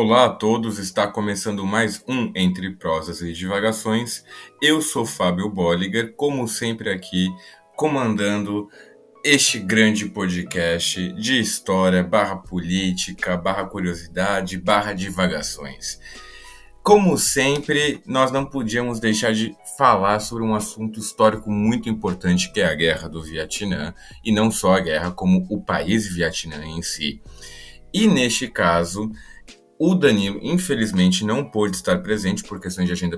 Olá a todos, está começando mais um Entre Prosas e Divagações. Eu sou Fábio Bolliger, como sempre aqui, comandando este grande podcast de história, barra política, barra curiosidade, barra divagações. Como sempre, nós não podíamos deixar de falar sobre um assunto histórico muito importante que é a Guerra do Vietnã, e não só a guerra, como o país Vietnã em si. E neste caso, o Danilo, infelizmente, não pôde estar presente por questões de agenda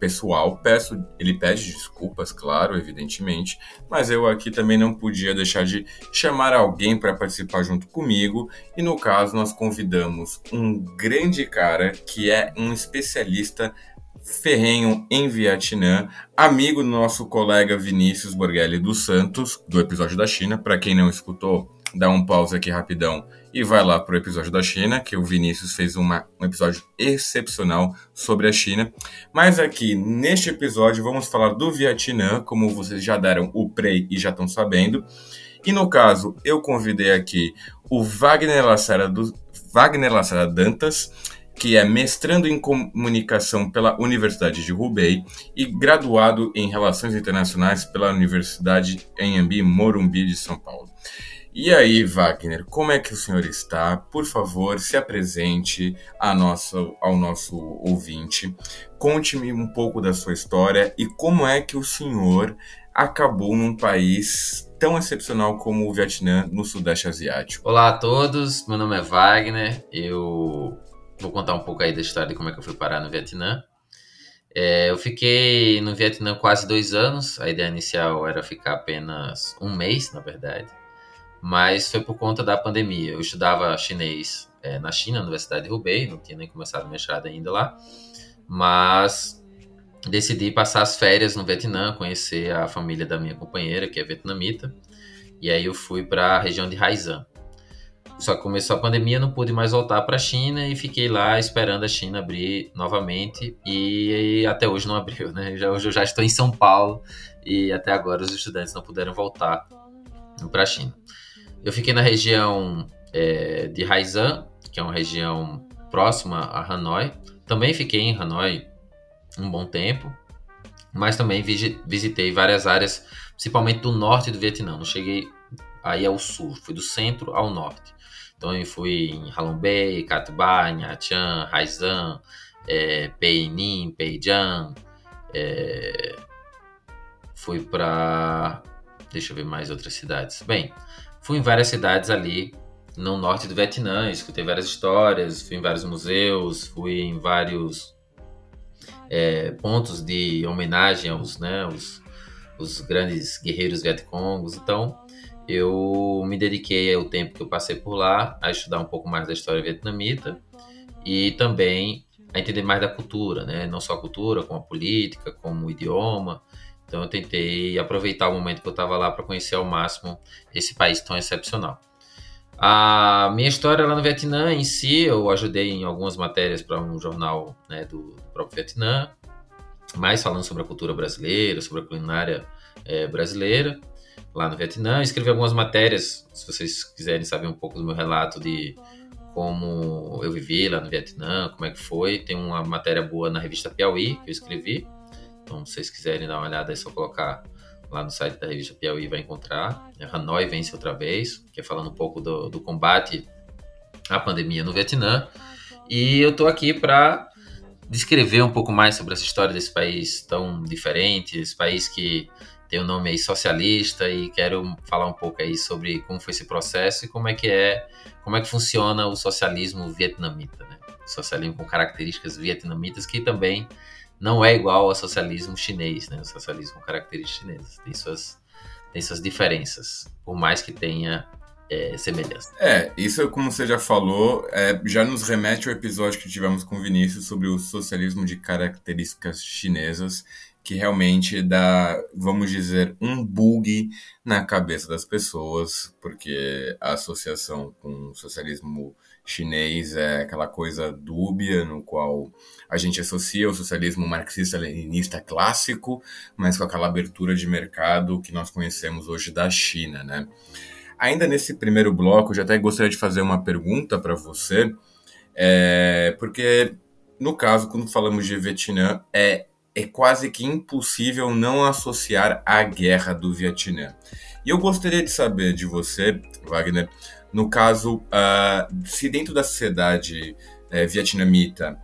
pessoal. Peço, ele pede desculpas, claro, evidentemente, mas eu aqui também não podia deixar de chamar alguém para participar junto comigo. E no caso, nós convidamos um grande cara que é um especialista ferrenho em Vietnã, amigo do nosso colega Vinícius Borghelli dos Santos, do episódio da China. Para quem não escutou, dá um pause aqui rapidão e vai lá para o episódio da China, que o Vinícius fez uma, um episódio excepcional sobre a China. Mas aqui, neste episódio, vamos falar do Vietnã, como vocês já deram o play e já estão sabendo. E no caso, eu convidei aqui o Wagner Lacerda, do, Wagner Lacerda Dantas, que é mestrando em comunicação pela Universidade de Hubei e graduado em relações internacionais pela Universidade Anhembi Morumbi de São Paulo. E aí, Wagner, como é que o senhor está? Por favor, se apresente nossa, ao nosso ouvinte. Conte-me um pouco da sua história e como é que o senhor acabou num país tão excepcional como o Vietnã, no Sudeste Asiático. Olá a todos, meu nome é Wagner. Eu vou contar um pouco aí da história de como é que eu fui parar no Vietnã. É, eu fiquei no Vietnã quase dois anos. A ideia inicial era ficar apenas um mês, na verdade mas foi por conta da pandemia. Eu estudava chinês é, na China, na Universidade de Hubei, não tinha nem começado a mestrado ainda lá, mas decidi passar as férias no Vietnã, conhecer a família da minha companheira, que é vietnamita, e aí eu fui para a região de Haizan. Só que começou a pandemia, não pude mais voltar para a China e fiquei lá esperando a China abrir novamente e até hoje não abriu, né? Já, hoje eu já estou em São Paulo e até agora os estudantes não puderam voltar para a China. Eu fiquei na região é, de Haizan, que é uma região próxima a Hanoi. Também fiquei em Hanoi um bom tempo, mas também visitei várias áreas, principalmente do norte do Vietnã. Não cheguei aí ao sul, fui do centro ao norte. Então eu fui em Halong Bay, Cat Ba, Nha Trang, Haizan, é, Pei Ninh, Pei Giang. É, fui para deixa eu ver mais outras cidades. Bem, Fui em várias cidades ali no norte do Vietnã, escutei várias histórias, fui em vários museus, fui em vários é, pontos de homenagem aos, né, os, grandes guerreiros vietcongos. Então, eu me dediquei ao tempo que eu passei por lá a estudar um pouco mais da história vietnamita e também a entender mais da cultura, né? Não só a cultura, como a política, como o idioma. Então eu tentei aproveitar o momento que eu estava lá para conhecer ao máximo esse país tão excepcional. A minha história lá no Vietnã em si, eu ajudei em algumas matérias para um jornal né, do próprio Vietnã, mais falando sobre a cultura brasileira, sobre a culinária é, brasileira lá no Vietnã. escrevi algumas matérias, se vocês quiserem saber um pouco do meu relato de como eu vivi lá no Vietnã, como é que foi. Tem uma matéria boa na revista Piauí que eu escrevi. Então, se vocês quiserem dar uma olhada, é só colocar lá no site da revista Piauí, vai encontrar. Hanoi vence outra vez, que é falando um pouco do, do combate à pandemia no Vietnã. E eu estou aqui para descrever um pouco mais sobre essa história desse país tão diferente, esse país que tem o um nome aí socialista e quero falar um pouco aí sobre como foi esse processo e como é que é, como é que funciona o socialismo vietnamita, né? Socialismo com características vietnamitas que também não é igual ao socialismo chinês, né? O socialismo com características chinesas. Tem suas, tem suas diferenças, por mais que tenha é, semelhança. É, isso, como você já falou, é, já nos remete ao episódio que tivemos com o Vinícius sobre o socialismo de características chinesas, que realmente dá, vamos dizer, um bug na cabeça das pessoas, porque a associação com o socialismo chinês é aquela coisa dúbia no qual a gente associa o socialismo marxista-leninista clássico, mas com aquela abertura de mercado que nós conhecemos hoje da China, né? Ainda nesse primeiro bloco, eu já até gostaria de fazer uma pergunta para você. É, porque, no caso, quando falamos de Vietnã, é, é quase que impossível não associar a guerra do Vietnã. E eu gostaria de saber de você, Wagner, no caso, uh, se dentro da sociedade uh, vietnamita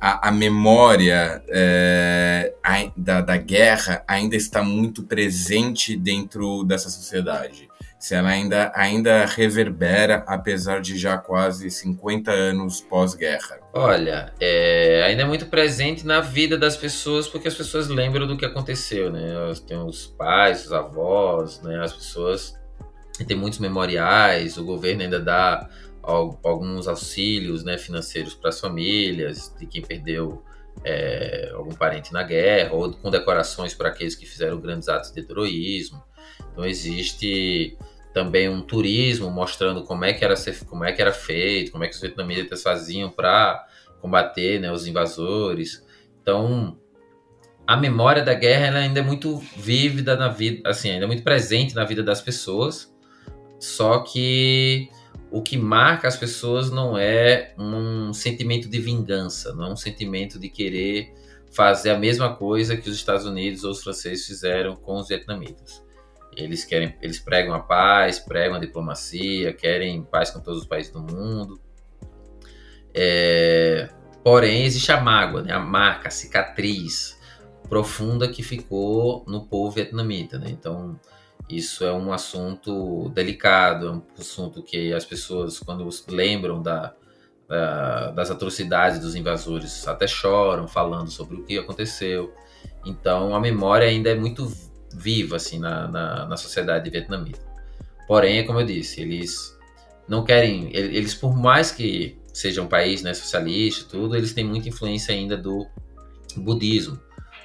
a, a memória uh, a, da, da guerra ainda está muito presente dentro dessa sociedade se ela ainda, ainda reverbera, apesar de já quase 50 anos pós-guerra? Olha, é, ainda é muito presente na vida das pessoas, porque as pessoas lembram do que aconteceu, né? Tem os pais, os avós, né? As pessoas tem muitos memoriais, o governo ainda dá alguns auxílios né, financeiros para as famílias de quem perdeu é, algum parente na guerra, ou com decorações para aqueles que fizeram grandes atos de heroísmo. Então existe também um turismo mostrando como é que era, como é que era feito, como é que os vietnamitas faziam para combater né, os invasores. Então a memória da guerra ainda é muito vívida na vida, assim, ainda é muito presente na vida das pessoas. Só que o que marca as pessoas não é um sentimento de vingança, não é um sentimento de querer fazer a mesma coisa que os Estados Unidos ou os franceses fizeram com os vietnamitas. Eles querem, eles pregam a paz, pregam a diplomacia, querem paz com todos os países do mundo. É, porém, existe a mágoa, né? a marca, a cicatriz profunda que ficou no povo vietnamita. Né? Então, isso é um assunto delicado, é um assunto que as pessoas, quando lembram da, da, das atrocidades dos invasores, até choram falando sobre o que aconteceu. Então, a memória ainda é muito viva assim na, na, na sociedade vietnamita. Porém, é como eu disse, eles não querem, eles por mais que seja um país né, socialista tudo, eles têm muita influência ainda do budismo.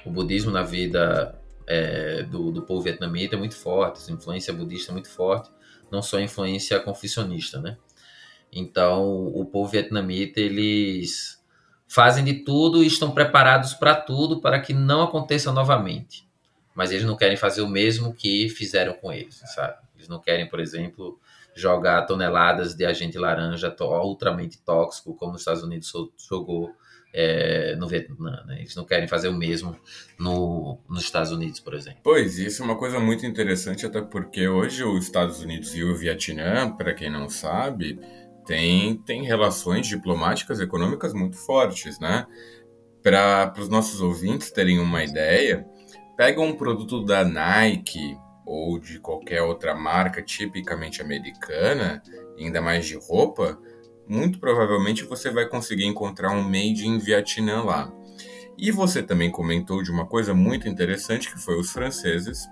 O budismo na vida é, do, do povo vietnamita é muito forte, a influência budista é muito forte, não só a influência confucionista, né? Então, o povo vietnamita, eles fazem de tudo e estão preparados para tudo para que não aconteça novamente. Mas eles não querem fazer o mesmo que fizeram com eles, sabe? Eles não querem, por exemplo, jogar toneladas de agente laranja ultramente tóxico, como os Estados Unidos jogou é, no Vietnã. Né? Eles não querem fazer o mesmo no, nos Estados Unidos, por exemplo. Pois, isso é uma coisa muito interessante, até porque hoje os Estados Unidos e o Vietnã, para quem não sabe, tem, tem relações diplomáticas e econômicas muito fortes, né? Para os nossos ouvintes terem uma ideia, pega um produto da Nike ou de qualquer outra marca tipicamente americana, ainda mais de roupa, muito provavelmente você vai conseguir encontrar um made in Vietnã lá. E você também comentou de uma coisa muito interessante que foi os franceses,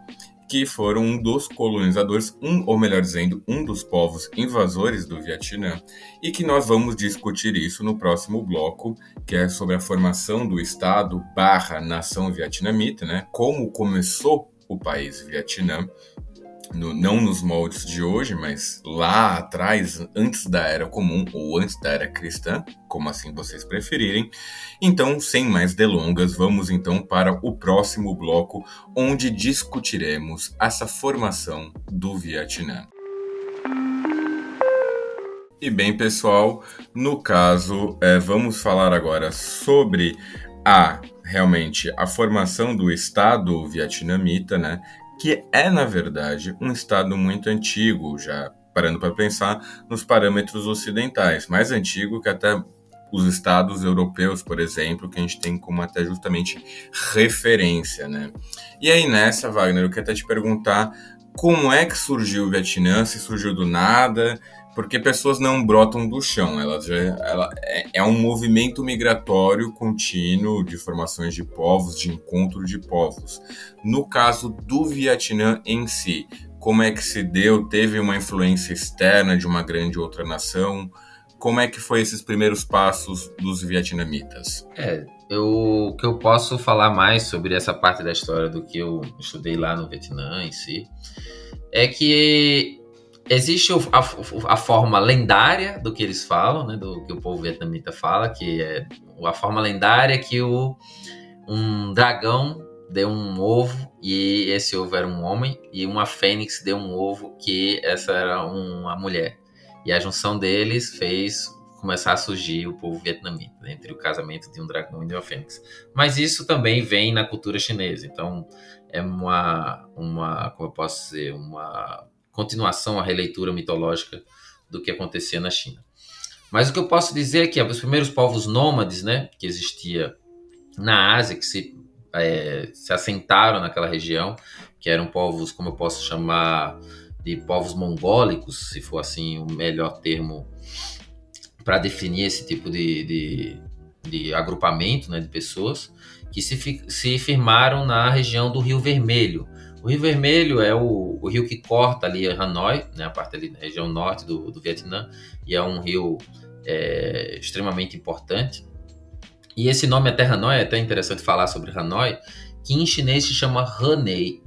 que foram um dos colonizadores, um, ou melhor dizendo, um dos povos invasores do Vietnã, e que nós vamos discutir isso no próximo bloco, que é sobre a formação do Estado barra nação vietnamita, né? Como começou o país Vietnã no, não nos moldes de hoje, mas lá atrás, antes da Era Comum ou antes da Era Cristã, como assim vocês preferirem. Então, sem mais delongas, vamos então para o próximo bloco, onde discutiremos essa formação do Vietnã. E bem, pessoal, no caso, é, vamos falar agora sobre a realmente a formação do Estado vietnamita, né? Que é, na verdade, um Estado muito antigo, já parando para pensar nos parâmetros ocidentais, mais antigo que até os estados europeus, por exemplo, que a gente tem como até justamente referência, né? E aí nessa, Wagner, eu quero até te perguntar como é que surgiu o Vietnã, se surgiu do nada, porque pessoas não brotam do chão, elas já, ela, é, é, um movimento migratório contínuo de formações de povos, de encontro de povos. No caso do Vietnã em si, como é que se deu? Teve uma influência externa de uma grande outra nação? Como é que foi esses primeiros passos dos vietnamitas? É, eu, que eu posso falar mais sobre essa parte da história do que eu estudei lá no Vietnã em si, é que Existe a, a, forma lendária do que eles falam, né, do que o povo vietnamita fala, que é a forma lendária que o, um dragão deu um ovo e esse ovo era um homem e uma fênix deu um ovo que essa era uma mulher. E a junção deles fez começar a surgir o povo vietnamita, né, entre o casamento de um dragão e de uma fênix. Mas isso também vem na cultura chinesa, então é uma, uma como eu posso dizer, uma continuação, a releitura mitológica do que acontecia na China. Mas o que eu posso dizer é que os primeiros povos nômades, né, que existia na Ásia, que se, é, se assentaram naquela região, que eram povos, como eu posso chamar, de povos mongólicos, se for assim o melhor termo para definir esse tipo de, de, de agrupamento né, de pessoas, que se, se firmaram na região do Rio Vermelho. O Rio Vermelho é o, o rio que corta ali Hanoi, né, a parte ali da região norte do, do Vietnã, e é um rio é, extremamente importante. E esse nome até Hanoi, é até interessante falar sobre Hanoi, que em chinês se chama Hanei.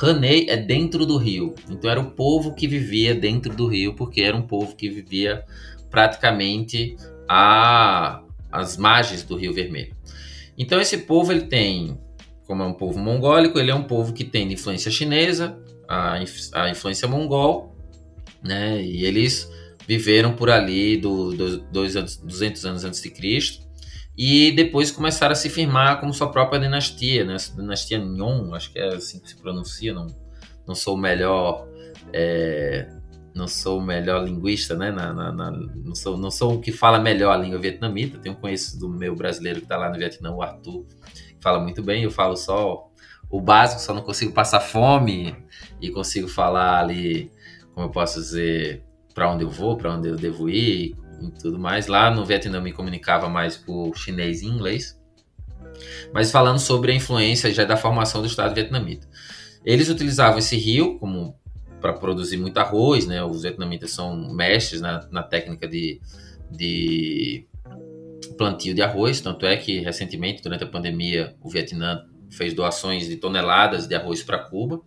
Hanei é dentro do rio, então era o povo que vivia dentro do rio, porque era um povo que vivia praticamente a, as margens do Rio Vermelho. Então esse povo ele tem, como é um povo mongólico, ele é um povo que tem influência chinesa, a, a influência mongol, né? E eles viveram por ali do, do, dois, 200 anos antes de Cristo e depois começaram a se firmar como sua própria dinastia, né? Essa dinastia Nyon, acho que é assim que se pronuncia, não, não sou o melhor é, não sou o melhor linguista, né? Na, na, na, não, sou, não sou o que fala melhor a língua vietnamita. Tenho conhecido do meu brasileiro que está lá no Vietnã, o Arthur, fala muito bem. Eu falo só o básico, só não consigo passar fome e consigo falar ali, como eu posso dizer, para onde eu vou, para onde eu devo ir e tudo mais. Lá no Vietnã me comunicava mais por chinês e inglês. Mas falando sobre a influência já da formação do Estado vietnamita. Eles utilizavam esse rio como para produzir muito arroz, né? Os vietnamitas são mestres na, na técnica de, de plantio de arroz, tanto é que recentemente, durante a pandemia, o Vietnã fez doações de toneladas de arroz para Cuba.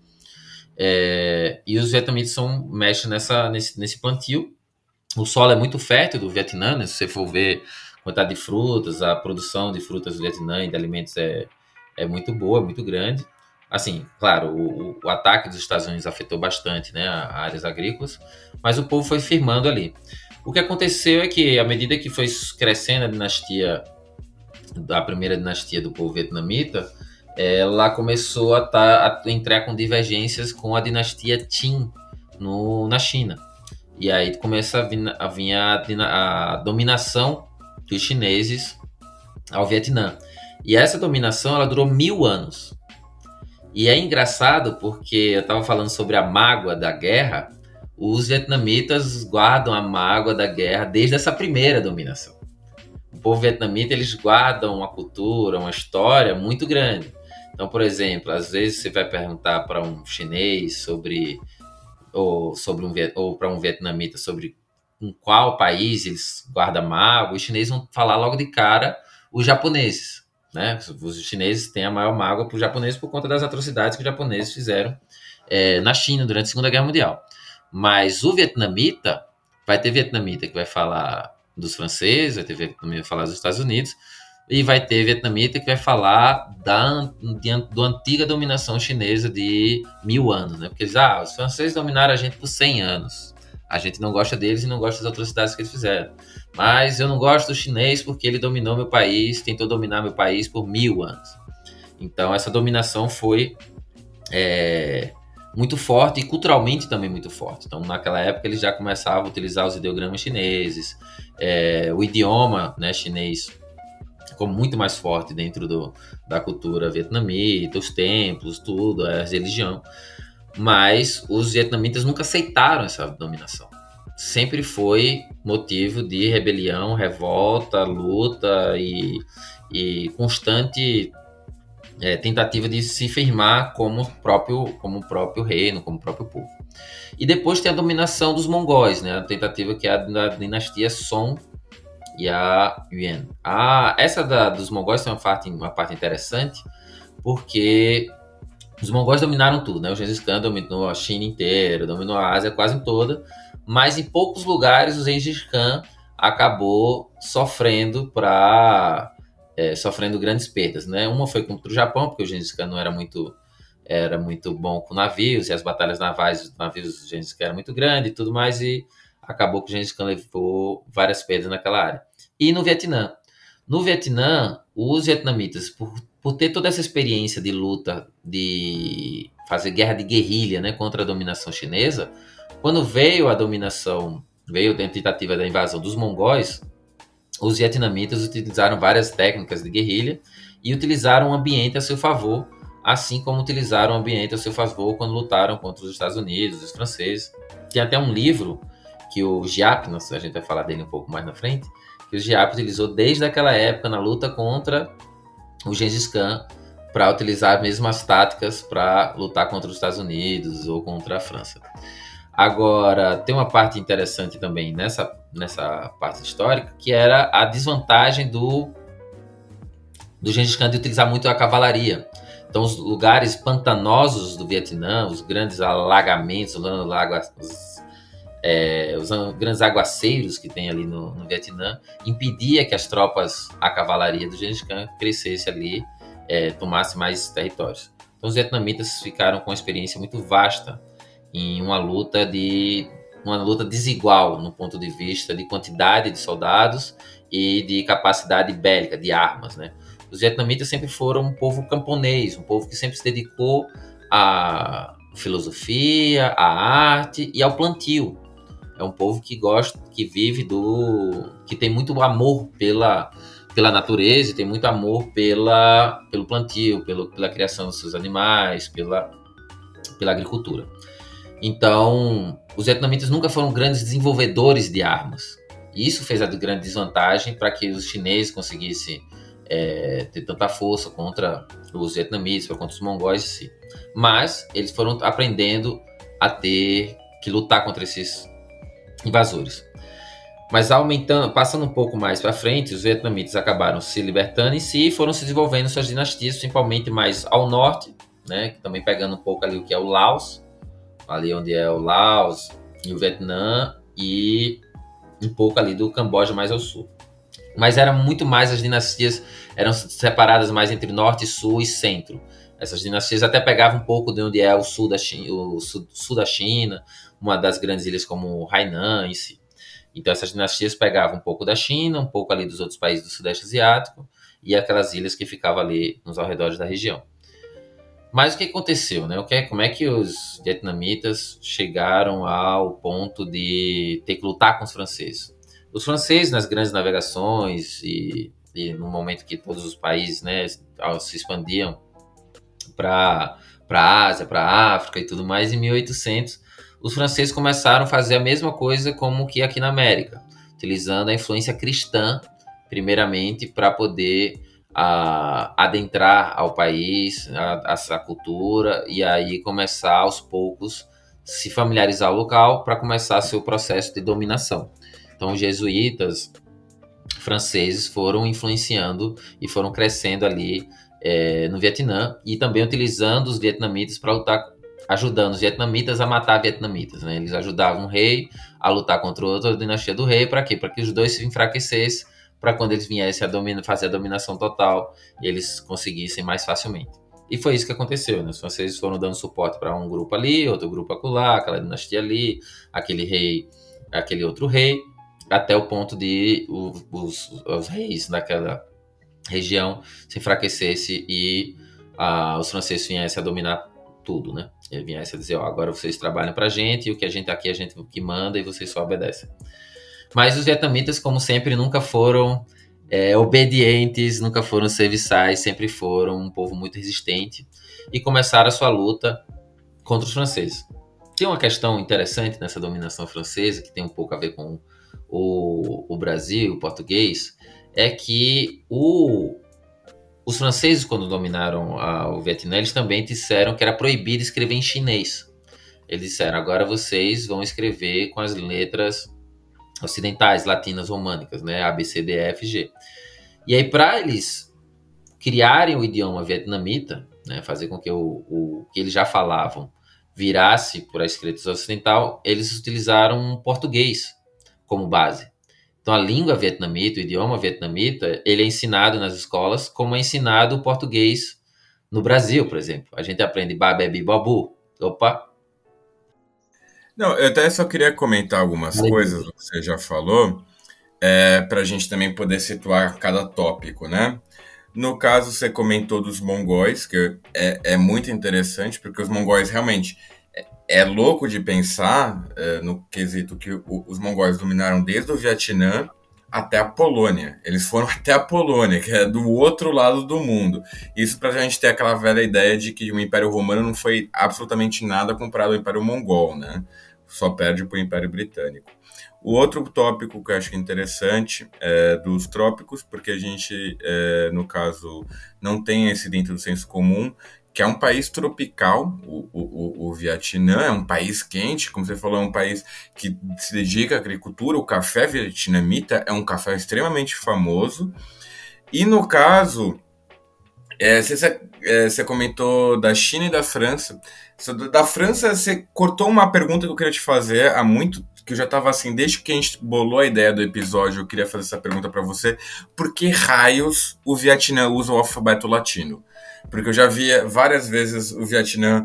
É, e os vietnamitas são mestres nessa, nesse, nesse plantio. O solo é muito fértil do Vietnã, né? se você for ver a quantidade de frutas, a produção de frutas do Vietnã e de alimentos é, é muito boa, muito grande. Assim, claro, o, o ataque dos Estados Unidos afetou bastante né, áreas agrícolas, mas o povo foi firmando ali. O que aconteceu é que, à medida que foi crescendo a dinastia, a primeira dinastia do povo vietnamita, ela começou a, tá, a entrar com divergências com a dinastia Qin no, na China. E aí começa a vir, a, vir a, a dominação dos chineses ao Vietnã. E essa dominação ela durou mil anos. E é engraçado porque eu estava falando sobre a mágoa da guerra. Os vietnamitas guardam a mágoa da guerra desde essa primeira dominação. O povo vietnamita eles guardam uma cultura, uma história muito grande. Então, por exemplo, às vezes você vai perguntar para um chinês sobre ou sobre um ou para um vietnamita sobre em qual país eles guardam mágoa, os chineses vão falar logo de cara os japoneses, né? Os chineses têm a maior mágoa para os japoneses por conta das atrocidades que os japoneses fizeram é, na China durante a Segunda Guerra Mundial. Mas o vietnamita vai ter vietnamita que vai falar dos franceses, vai ter vietnamita que vai falar dos Estados Unidos, e vai ter vietnamita que vai falar da de, do antiga dominação chinesa de mil anos, né? Porque eles, ah, os franceses dominaram a gente por 100 anos. A gente não gosta deles e não gosta das atrocidades que eles fizeram. Mas eu não gosto do chinês porque ele dominou meu país, tentou dominar meu país por mil anos. Então essa dominação foi é, muito forte e culturalmente também muito forte. Então naquela época eles já começavam a utilizar os ideogramas chineses, é, o idioma né, chinês ficou muito mais forte dentro do, da cultura vietnamita, os templos, tudo, a religião. Mas os vietnamitas nunca aceitaram essa dominação. Sempre foi motivo de rebelião, revolta, luta e, e constante é, tentativa de se firmar como próprio, como próprio reino, como próprio povo. E depois tem a dominação dos mongóis, né? a tentativa que é a da dinastia Song e a Yuan. A, essa da, dos mongóis tem uma parte, uma parte interessante, porque os mongóis dominaram tudo, né? O Gengis Khan dominou a China inteira, dominou a Ásia quase toda, mas em poucos lugares o Gengis Khan acabou sofrendo para é, sofrendo grandes perdas, né? Uma foi contra o Japão, porque o Gengis Khan não era muito era muito bom com navios e as batalhas navais dos navios do Gengis Khan eram muito grandes e tudo mais e acabou que o Gengis Khan levou várias perdas naquela área. E no Vietnã. No Vietnã, os vietnamitas, por, por ter toda essa experiência de luta, de fazer guerra de guerrilha né, contra a dominação chinesa, quando veio a dominação, veio a tentativa da invasão dos mongóis, os vietnamitas utilizaram várias técnicas de guerrilha e utilizaram o ambiente a seu favor, assim como utilizaram o ambiente a seu favor quando lutaram contra os Estados Unidos, os franceses. Tem até um livro que o Giap, a gente vai falar dele um pouco mais na frente, que o Giap utilizou desde aquela época na luta contra o Gengis Khan para utilizar as mesmas táticas para lutar contra os Estados Unidos ou contra a França. Agora, tem uma parte interessante também nessa, nessa parte histórica, que era a desvantagem do, do Gengis Khan de utilizar muito a cavalaria. Então, os lugares pantanosos do Vietnã, os grandes alagamentos, os, é, os grandes aguaceiros que tem ali no, no, Vietnã, impedia que as tropas, a cavalaria do Gengis Khan crescesse ali, é, tomasse mais territórios. Então, os vietnamitas ficaram com uma experiência muito vasta em uma luta de uma luta desigual no ponto de vista de quantidade de soldados e de capacidade bélica de armas, né? Os vietnamitas sempre foram um povo camponês, um povo que sempre se dedicou à filosofia, à arte e ao plantio. É um povo que gosta, que vive do, que tem muito amor pela pela natureza, tem muito amor pela pelo plantio, pelo, pela criação dos seus animais, pela pela agricultura. Então, os vietnamitas nunca foram grandes desenvolvedores de armas. Isso fez a grande desvantagem para que os chineses conseguissem é, ter tanta força contra os vietnamitas, contra os mongóis em si. Mas eles foram aprendendo a ter que lutar contra esses invasores. Mas aumentando, passando um pouco mais para frente, os vietnamitas acabaram se libertando em si e foram se desenvolvendo suas dinastias, principalmente mais ao norte, né, também pegando um pouco ali o que é o Laos, ali onde é o Laos e o Vietnã e um pouco ali do Camboja mais ao sul. Mas era muito mais as dinastias eram separadas mais entre norte, sul e centro. Essas dinastias até pegavam um pouco de onde é o sul da China, o sul, sul da China, uma das grandes ilhas como Hainan em si. Então essas dinastias pegavam um pouco da China, um pouco ali dos outros países do Sudeste Asiático e aquelas ilhas que ficavam ali nos arredores da região. Mas o que aconteceu, né? O que, é, como é que os vietnamitas chegaram ao ponto de ter que lutar com os franceses? Os franceses, nas grandes navegações e, e no momento que todos os países né, se expandiam para a Ásia, para a África e tudo mais, em 1800, os franceses começaram a fazer a mesma coisa como que aqui na América, utilizando a influência cristã, primeiramente, para poder a adentrar ao país, a, a, cultura, e aí começar aos poucos se familiarizar o local para começar seu processo de dominação. Então, os jesuítas franceses foram influenciando e foram crescendo ali é, no Vietnã e também utilizando os vietnamitas para lutar, ajudando os vietnamitas a matar vietnamitas. Né? Eles ajudavam o rei a lutar contra outra dinastia do rei, para quê? Para que os dois se enfraquecessem para quando eles viessem a domina, fazer a dominação total, eles conseguissem mais facilmente. E foi isso que aconteceu, né? Os franceses foram dando suporte para um grupo ali, outro grupo acolá, aquela dinastia ali, aquele rei, aquele outro rei, até o ponto de os, os, os reis daquela região se enfraquecessem e os franceses viessem a dominar tudo, né? Ele viessem a dizer, ó, agora vocês trabalham para a gente, e o que a gente aqui, a gente que manda e vocês só obedecem. Mas os vietnamitas, como sempre, nunca foram é, obedientes, nunca foram serviçais, sempre foram um povo muito resistente e começaram a sua luta contra os franceses. Tem uma questão interessante nessa dominação francesa, que tem um pouco a ver com o, o Brasil, o português, é que o, os franceses, quando dominaram a, o Vietnã, eles também disseram que era proibido escrever em chinês. Eles disseram, agora vocês vão escrever com as letras ocidentais, latinas, românicas, né? A, B, C, D, E, F, G. E aí, para eles criarem o idioma vietnamita, né, fazer com que o, o que eles já falavam virasse para a escrita ocidental, eles utilizaram português como base. Então, a língua vietnamita, o idioma vietnamita, ele é ensinado nas escolas como é ensinado o português no Brasil, por exemplo. A gente aprende babebi babu. Opa, Não, eu até só queria comentar algumas coisas que você já falou, é, para a gente também poder situar cada tópico, né? No caso, você comentou dos mongóis, que é, é muito interessante, porque os mongóis realmente é, é louco de pensar é, no quesito que o, os mongóis dominaram desde o Vietnã até a Polônia. Eles foram até a Polônia, que é do outro lado do mundo. Isso para a gente ter aquela velha ideia de que o Império Romano não foi absolutamente nada comparado ao Império Mongol, né? Só perde para o Império Britânico. O outro tópico que eu acho é interessante é dos trópicos, porque a gente, é, no caso, não tem esse dentro do senso comum, que é um país tropical, o, o, o, Vietnã é um país quente, como você falou, é um país que se dedica à agricultura. O café vietnamita é um café extremamente famoso. E no caso, é, você, é, você comentou da China e da França. Da França, você cortou uma pergunta que eu queria te fazer há muito que eu já estava assim, desde que a gente bolou a ideia do episódio, eu queria fazer essa pergunta para você. Por que raios o Vietnã usa o alfabeto latino? Porque eu já via várias vezes o Vietnã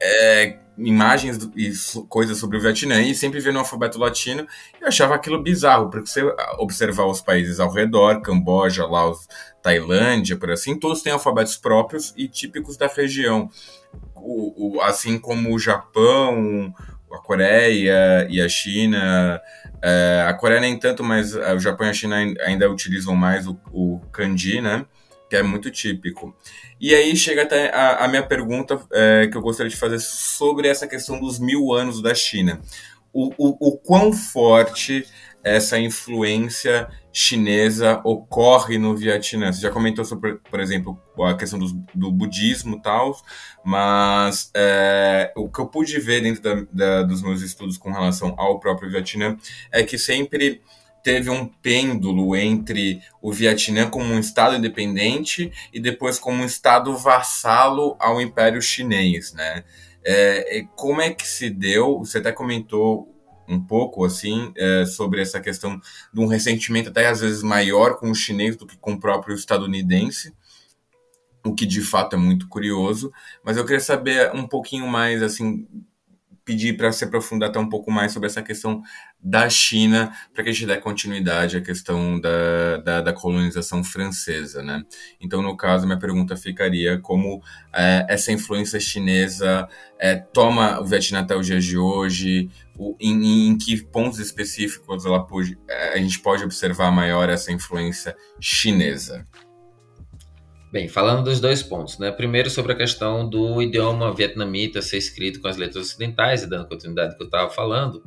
é, imagens e coisas sobre o Vietnã e sempre via no alfabeto latino e achava aquilo bizarro, porque você observar os países ao redor, Camboja, Laos, Tailândia, por assim, todos têm alfabetos próprios e típicos da região. O, o, assim como o Japão, a Coreia e a China. É, a Coreia nem tanto, mas o Japão e a China ainda utilizam mais o, o kanji, né? Que é muito típico. E aí chega até a, a minha pergunta é, que eu gostaria de fazer sobre essa questão dos mil anos da China. O, o, o quão forte essa influência chinesa ocorre no Vietnã? Você já comentou sobre, por exemplo, a questão do, do budismo e tal, mas é, o que eu pude ver dentro da, da, dos meus estudos com relação ao próprio Vietnã é que sempre teve um pêndulo entre o Vietnã como um estado independente e depois como um estado vassalo ao Império Chinês, né? É, como é que se deu? Você até comentou um pouco assim é, sobre essa questão de um ressentimento até às vezes maior com o chinês do que com o próprio estadunidense, o que de fato é muito curioso. Mas eu queria saber um pouquinho mais assim pedir para se aprofundar até um pouco mais sobre essa questão da China, para que a gente dê continuidade à questão da, da, da, colonização francesa, né? Então, no caso, minha pergunta ficaria como é, essa influência chinesa é, toma o Vietnã até os dias de hoje, o, em, em, que pontos específicos ela pode, é, a gente pode observar maior essa influência chinesa? Bem, falando dos dois pontos, né? Primeiro sobre a questão do idioma vietnamita ser escrito com as letras ocidentais, e dando continuidade que eu estava falando,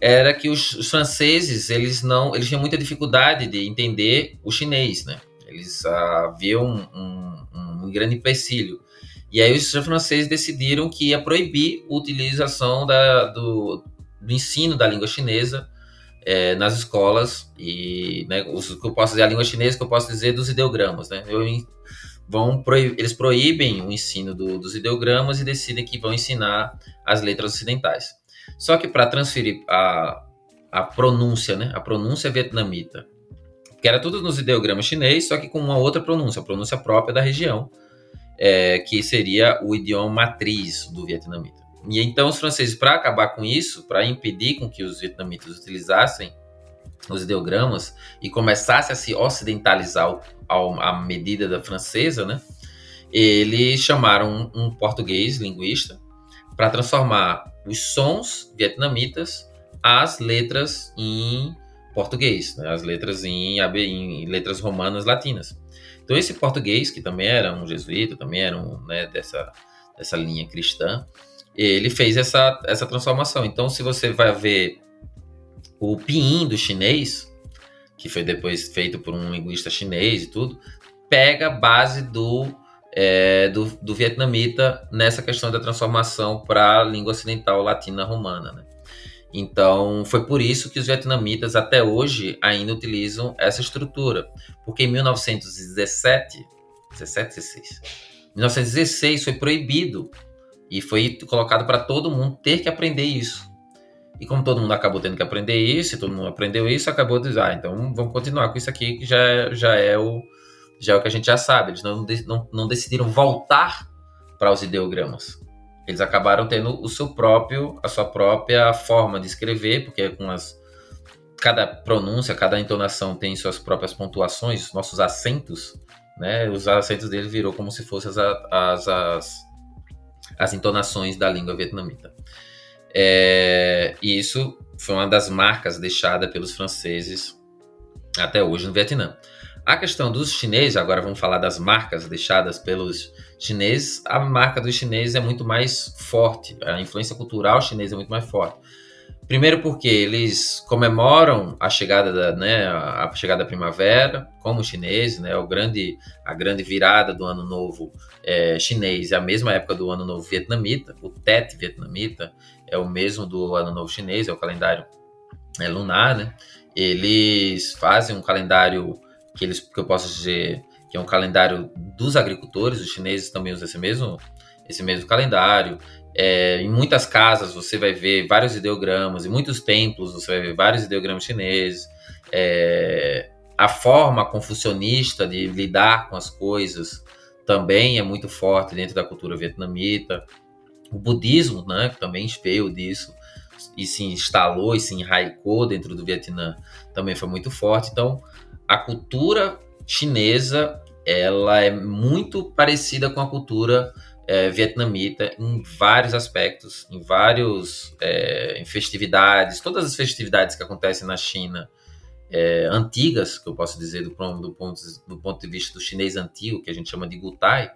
era que os, os, franceses, eles não, eles tinham muita dificuldade de entender o chinês, né? Eles haviam um, um, um grande empecilho. E aí os franceses decidiram que ia proibir a utilização da, do, do ensino da língua chinesa é, nas escolas e né, os, que eu posso dizer a língua chinesa que eu posso dizer dos ideogramas, né? Eu, vão eles proíbem o ensino do, dos ideogramas e decidem que vão ensinar as letras ocidentais. Só que para transferir a, a pronúncia, né, a pronúncia vietnamita, que era tudo nos ideogramas chinês, só que com uma outra pronúncia, a pronúncia própria da região, é, que seria o idioma matriz do vietnamita. E então os franceses, para acabar com isso, para impedir com que os vietnamitas utilizassem os ideogramas e começasse a se ocidentalizar ao, à medida da francesa, né? Eles chamaram um, um português linguista para transformar os sons vietnamitas às letras em português, né? as letras em, em, letras romanas latinas. Então esse português, que também era um jesuíta, também era um, né, dessa, dessa linha cristã, ele fez essa, essa transformação. Então se você vai ver o pinyin do chinês, que foi depois feito por um linguista chinês e tudo, pega a base do, é, do, do, vietnamita nessa questão da transformação para a língua ocidental latina romana. Né? Então, foi por isso que os vietnamitas até hoje ainda utilizam essa estrutura, porque em 1917, 17, 16, 1916 foi proibido e foi colocado para todo mundo ter que aprender isso. E como todo mundo acabou tendo que aprender isso, e todo mundo aprendeu isso, acabou dizer, ah, então vamos continuar com isso aqui que já, já, é, o, já é o que a gente já sabe. Eles não, não, não decidiram voltar para os ideogramas. eles acabaram tendo o seu próprio, a sua própria forma de escrever, porque com as cada pronúncia, cada entonação tem suas próprias pontuações, nossos acentos, né? Os acentos dele virou como se fossem as, as, as, as entonações da língua vietnamita. É, e isso foi uma das marcas deixadas pelos franceses até hoje no Vietnã. A questão dos chineses, agora vamos falar das marcas deixadas pelos chineses. A marca dos chineses é muito mais forte, a influência cultural chinesa é muito mais forte. Primeiro porque eles comemoram a chegada da, né, a chegada da primavera, como chineses, né, o grande, a grande virada do ano novo é, chinês é a mesma época do ano novo vietnamita, o Tet vietnamita é o mesmo do ano novo chinês, é o calendário é, lunar, né? Eles fazem um calendário que eles que eu posso dizer que é um calendário dos agricultores, os chineses também usam esse mesmo esse mesmo calendário. É, em muitas casas você vai ver vários ideogramas, em muitos templos você vai ver vários ideogramas chineses. É, a forma confucionista de lidar com as coisas também é muito forte dentro da cultura vietnamita. O budismo, né, também veio disso e se instalou e se enraicou dentro do Vietnã, também foi muito forte. Então, a cultura chinesa ela é muito parecida com a cultura é, vietnamita em vários aspectos, em vários é, em festividades, todas as festividades que acontecem na China é, antigas, que eu posso dizer do, do, ponto, do ponto de vista do chinês antigo, que a gente chama de Gutai,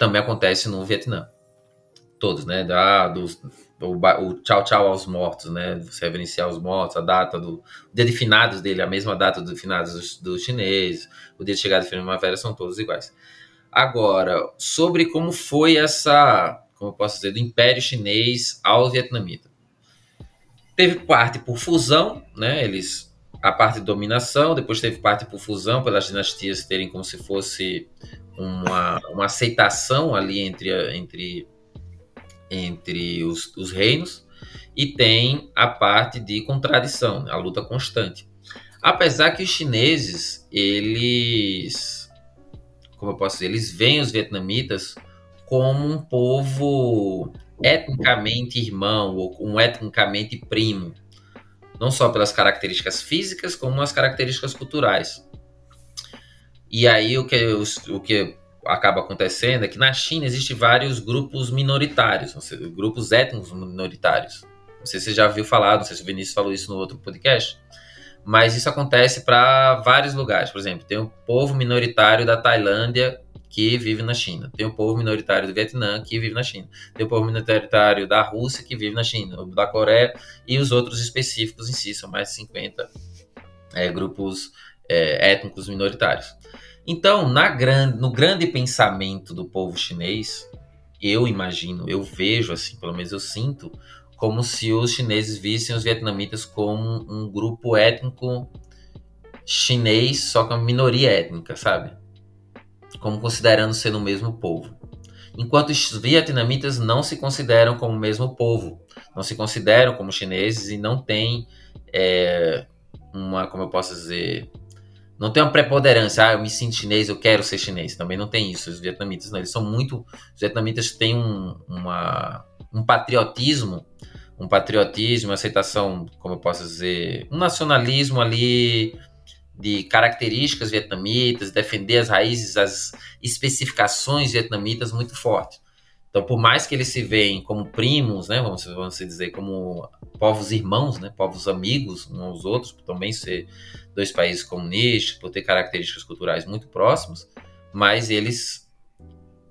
também acontece no Vietnã. Todos, né? Da, dos, o, o tchau tchau aos mortos, né? Você reverenciar os mortos, a data do. O dia de finados dele, a mesma data do finados dos do chineses, o dia de chegada de primavera são todos iguais. Agora, sobre como foi essa, como eu posso dizer, do Império Chinês ao vietnamita. Teve parte por fusão, né? Eles a parte de dominação, depois teve parte por fusão, pelas dinastias terem como se fosse uma, uma aceitação ali entre, entre, entre os, os reinos, e tem a parte de contradição, a luta constante. Apesar que os chineses, eles como eu posso dizer, eles veem os vietnamitas como um povo etnicamente irmão ou um etnicamente primo, não só pelas características físicas, como as características culturais. E aí o que, o que acaba acontecendo é que na China existem vários grupos minoritários, grupos étnicos minoritários. Não sei se você já viu falar, não sei se o Vinícius falou isso no outro podcast mas isso acontece para vários lugares. Por exemplo, tem o povo minoritário da Tailândia que vive na China, tem o povo minoritário do Vietnã que vive na China, tem o povo minoritário da Rússia que vive na China, da Coreia e os outros específicos em si, são mais de 50 é, grupos é, étnicos minoritários. Então, na grande, no grande pensamento do povo chinês, eu imagino, eu vejo assim, pelo menos eu sinto como se os chineses vissem os vietnamitas como um grupo étnico chinês, só com a minoria étnica, sabe? Como considerando ser o mesmo povo. Enquanto os vietnamitas não se consideram como o mesmo povo, não se consideram como chineses e não tem é, uma, como eu posso dizer, não tem uma preponderância, ah, eu me sinto chinês, eu quero ser chinês. Também não tem isso. Os vietnamitas não, eles são muito. Os vietnamitas têm um, uma, um patriotismo um patriotismo, aceitação, como eu posso dizer, um nacionalismo ali de características vietnamitas, defender as raízes, as especificações vietnamitas muito forte. Então, por mais que eles se veem como primos, né, vamos, vamos dizer, como povos irmãos, né, povos amigos uns aos outros, também ser dois países comunistas, por ter características culturais muito próximas, mas eles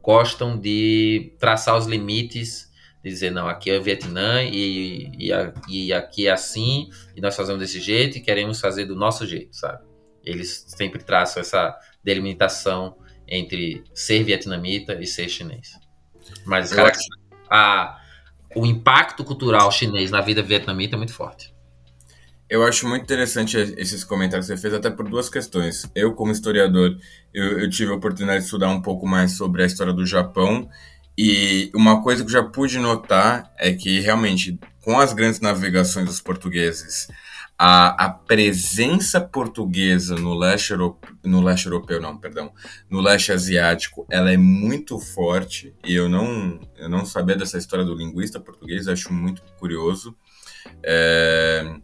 gostam de traçar os limites dizer, não, aqui é o Vietnã e, e, e, aqui é assim, e nós fazemos desse jeito e queremos fazer do nosso jeito, sabe? Eles sempre traçam essa delimitação entre ser vietnamita e ser chinês. Mas cara, a, o impacto cultural chinês na vida vietnamita é muito forte. Eu acho muito interessante esses comentários que você fez, até por duas questões. Eu, como historiador, eu, eu tive a oportunidade de estudar um pouco mais sobre a história do Japão e uma coisa que eu já pude notar é que realmente com as grandes navegações dos portugueses, a, a presença portuguesa no leste, europeu, no leste europeu, não, perdão, no leste asiático, ela é muito forte e eu não, eu não sabia dessa história do linguista português, acho muito curioso. É,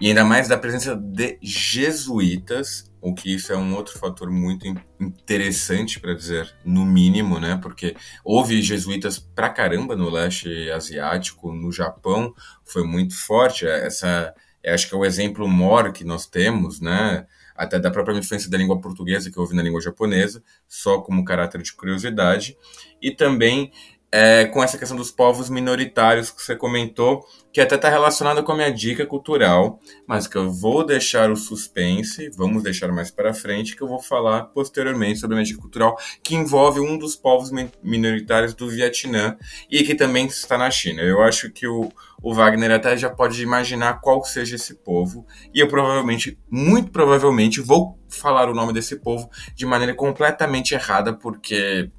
e ainda mais da presença de jesuítas, o que isso é um outro fator muito interessante para dizer, no mínimo, né? Porque houve jesuítas pra caramba no leste asiático, no Japão foi muito forte essa acho que é o exemplo maior que nós temos, né? Até da própria influência da língua portuguesa que houve na língua japonesa, só como caráter de curiosidade, e também é, com essa questão dos povos minoritários que você comentou, que até está relacionada com a minha dica cultural, mas que eu vou deixar o suspense, vamos deixar mais para frente, que eu vou falar posteriormente sobre a minha dica cultural, que envolve um dos povos minoritários do Vietnã e que também está na China. Eu acho que o, o Wagner até já pode imaginar qual seja esse povo, e eu provavelmente, muito provavelmente, vou falar o nome desse povo de maneira completamente errada, porque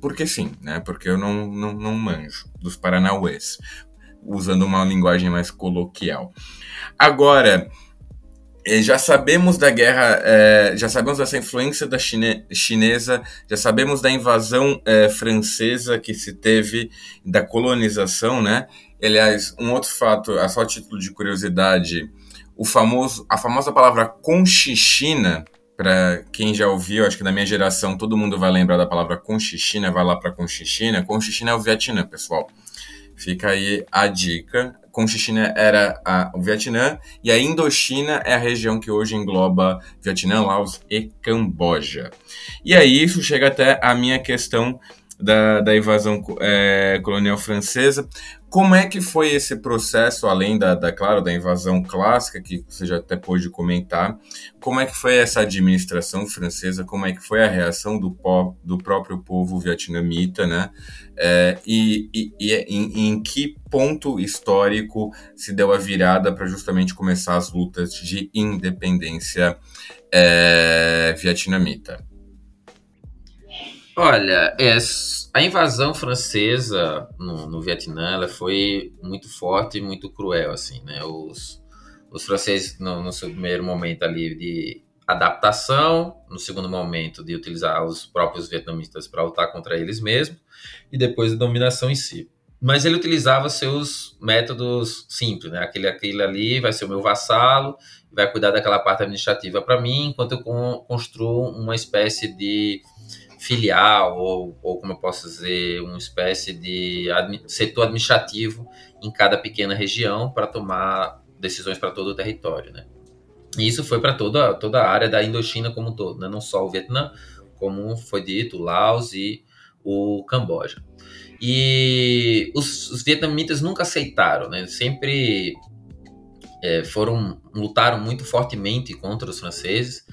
porque sim, né? Porque eu não, não, não manjo dos Paranauês, usando uma linguagem mais coloquial. Agora, eh, já sabemos da guerra, é, já sabemos dessa influência da chine, chinesa, já sabemos da invasão é, francesa que se teve, da colonização, né? Aliás, um outro fato, a só título de curiosidade, o famoso, a famosa palavra conchichina, para quem já ouviu, acho que da minha geração todo mundo vai lembrar da palavra Conchichina, vai lá para Conchichina. Conchichina é o Vietnã, pessoal. Fica aí a dica. Conchichina era a, o Vietnã e a Indochina é a região que hoje engloba Vietnã, Laos e Camboja. E aí isso chega até a minha questão da, da invasão é, colonial francesa. Como é que foi esse processo, além da, da, claro, da invasão clássica, que você já até pôde comentar, como é que foi essa administração francesa, como é que foi a reação do, po, do próprio povo vietnamita, né? É, e, e, e em, em, que ponto histórico se deu a virada para justamente começar as lutas de independência é, vietnamita? Olha, é, a invasão francesa no, no Vietnã ela foi muito forte e muito cruel, assim, né? Os, os franceses, no, no seu primeiro momento ali de adaptação, no segundo momento de utilizar os próprios vietnamitas para lutar contra eles mesmos, e depois a dominação em si. Mas ele utilizava seus métodos simples, né? Aquele, aquele ali vai ser o meu vassalo, vai cuidar daquela parte administrativa para mim, enquanto eu construo uma espécie de filial, ou, ou como eu posso dizer, uma espécie de admi setor administrativo em cada pequena região para tomar decisões para todo o território, né? E isso foi para toda, toda a área da Indochina como um todo, né? não só o Vietnã, como foi dito, o Laos e o Camboja. E os, os vietnamitas nunca aceitaram, né? Sempre é, foram lutaram muito fortemente contra os franceses.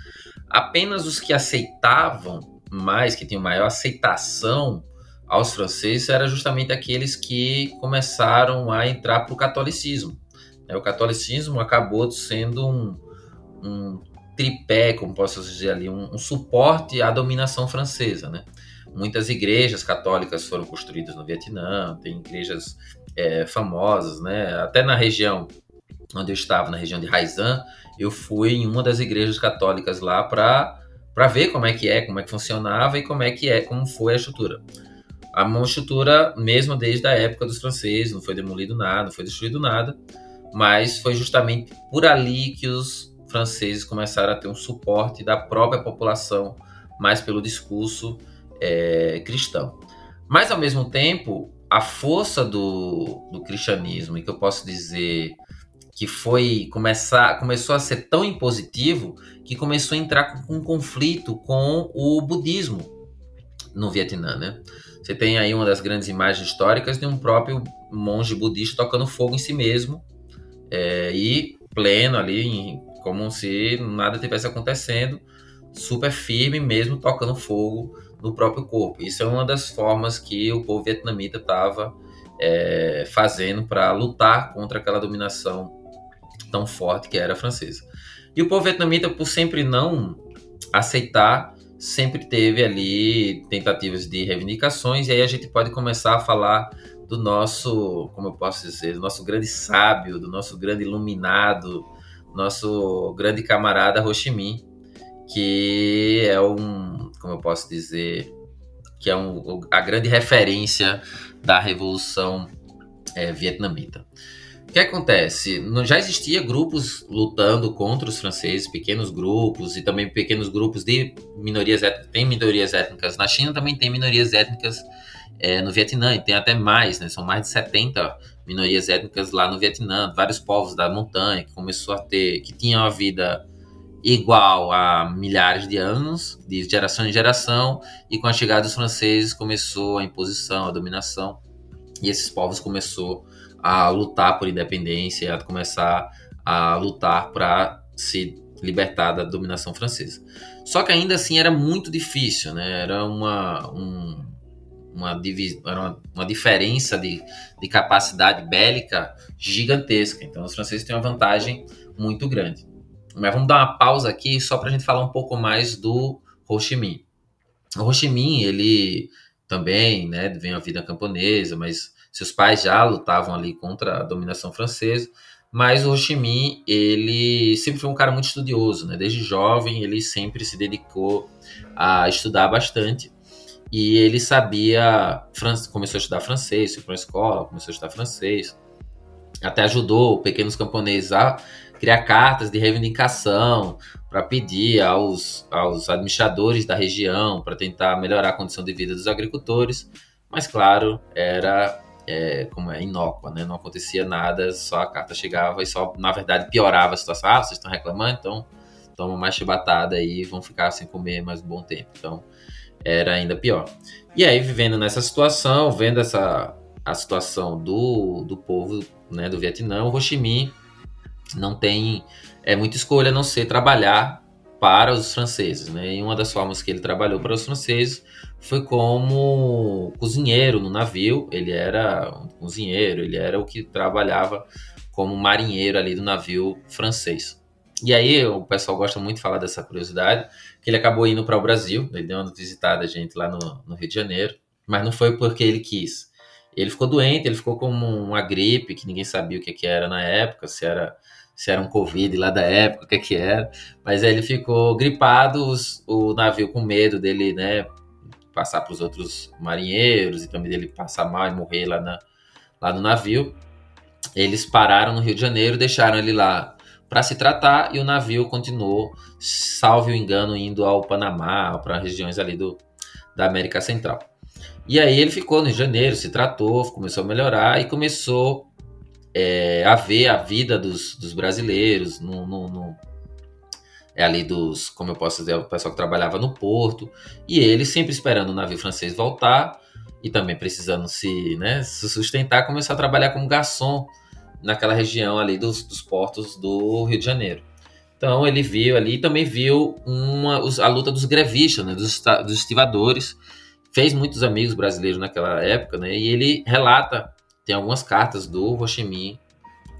Apenas os que aceitavam mais, que tinham maior aceitação aos franceses, era justamente aqueles que começaram a entrar para o catolicismo. O catolicismo acabou sendo um, um tripé, como posso dizer ali, um, um, suporte à dominação francesa, né? Muitas igrejas católicas foram construídas no Vietnã, tem igrejas é, famosas, né? Até na região onde eu estava, na região de Hainan, eu fui em uma das igrejas católicas lá para para ver como é que é, como é que funcionava e como é que é, como foi a estrutura. A mão estrutura, mesmo desde a época dos franceses, não foi demolido nada, não foi destruído nada, mas foi justamente por ali que os franceses começaram a ter um suporte da própria população, mais pelo discurso é, cristão. Mas ao mesmo tempo, a força do, do cristianismo, e que eu posso dizer que foi começar, começou a ser tão impositivo que começou a entrar com um conflito com o budismo no Vietnã, né? Você tem aí uma das grandes imagens históricas de um próprio monge budista tocando fogo em si mesmo é, e pleno ali, como se nada tivesse acontecendo, super firme mesmo tocando fogo no próprio corpo. Isso é uma das formas que o povo vietnamita estava é, fazendo para lutar contra aquela dominação tão forte que era francesa. E o povo vietnamita, por sempre não aceitar, sempre teve ali tentativas de reivindicações, e aí a gente pode começar a falar do nosso, como eu posso dizer, do nosso grande sábio, do nosso grande iluminado, nosso grande camarada Ho Chi Minh, que é um, como eu posso dizer, que é um, a grande referência da revolução é, vietnamita. O que acontece? Já existia grupos lutando contra os franceses, pequenos grupos e também pequenos grupos de minorias étnicas. Tem minorias étnicas na China, também tem minorias étnicas é, no Vietnã, e tem até mais, né? São mais de 70 minorias étnicas lá no Vietnã, vários povos da montanha que começou a ter, que tinham a vida igual a milhares de anos, de geração em geração, e com a chegada dos franceses começou a imposição, a dominação, e esses povos começou a lutar por independência, a começar a lutar para se libertar da dominação francesa. Só que ainda assim era muito difícil, né? Era uma, um, uma, uma, uma diferença de, de capacidade bélica gigantesca. Então os franceses têm uma vantagem muito grande. Mas vamos dar uma pausa aqui só para a gente falar um pouco mais do Ho Chi Minh. O Ho Chi Minh, ele também, né, vem a vida camponesa, mas seus pais já lutavam ali contra a dominação francesa. Mas o Ho Chi Minh, ele sempre foi um cara muito estudioso, né? Desde jovem, ele sempre se dedicou a estudar bastante. E ele sabia, começou a estudar francês, foi para a escola, começou a estudar francês. Até ajudou pequenos camponeses a criar cartas de reivindicação para pedir aos, aos administradores da região para tentar melhorar a condição de vida dos agricultores, mas claro, era é, como é inócua, né? Não acontecia nada, só a carta chegava e só, na verdade, piorava a situação. Ah, vocês estão reclamando, então toma mais chibatada e vão ficar sem comer mais um bom tempo. Então era ainda pior. E aí, vivendo nessa situação, vendo essa a situação do, do povo né, do Vietnã, o Ho Chi Minh não tem é, muita escolha a não ser trabalhar para os franceses. Né? E uma das formas que ele trabalhou para os franceses foi como cozinheiro no navio. Ele era um cozinheiro, ele era o que trabalhava como marinheiro ali do navio francês. E aí o pessoal gosta muito de falar dessa curiosidade, que ele acabou indo para o Brasil, ele deu uma visitada a gente lá no, no Rio de Janeiro, mas não foi porque ele quis. Ele ficou doente, ele ficou com uma gripe que ninguém sabia o que, que era na época, se era se era um Covid lá da época, o que que era. Mas aí ele ficou gripado, os, o navio com medo dele, né, passar para os outros marinheiros e também dele passar mal e morrer lá, na, lá no navio. Eles pararam no Rio de Janeiro, deixaram ele lá para se tratar e o navio continuou, salve o engano, indo ao Panamá, para regiões ali do, da América Central. E aí ele ficou no Rio de Janeiro, se tratou, começou a melhorar e começou é, a ver a vida dos, dos brasileiros no, no, no, é ali dos, como eu posso dizer, o pessoal que trabalhava no porto, e ele sempre esperando o navio francês voltar e também precisando se, né, se sustentar, começou a trabalhar como garçom naquela região ali dos, dos portos do Rio de Janeiro. Então ele viu ali, também viu uma, a luta dos grevistas, né, dos, dos estivadores, fez muitos amigos brasileiros naquela época, né, e ele relata tem algumas cartas do Ho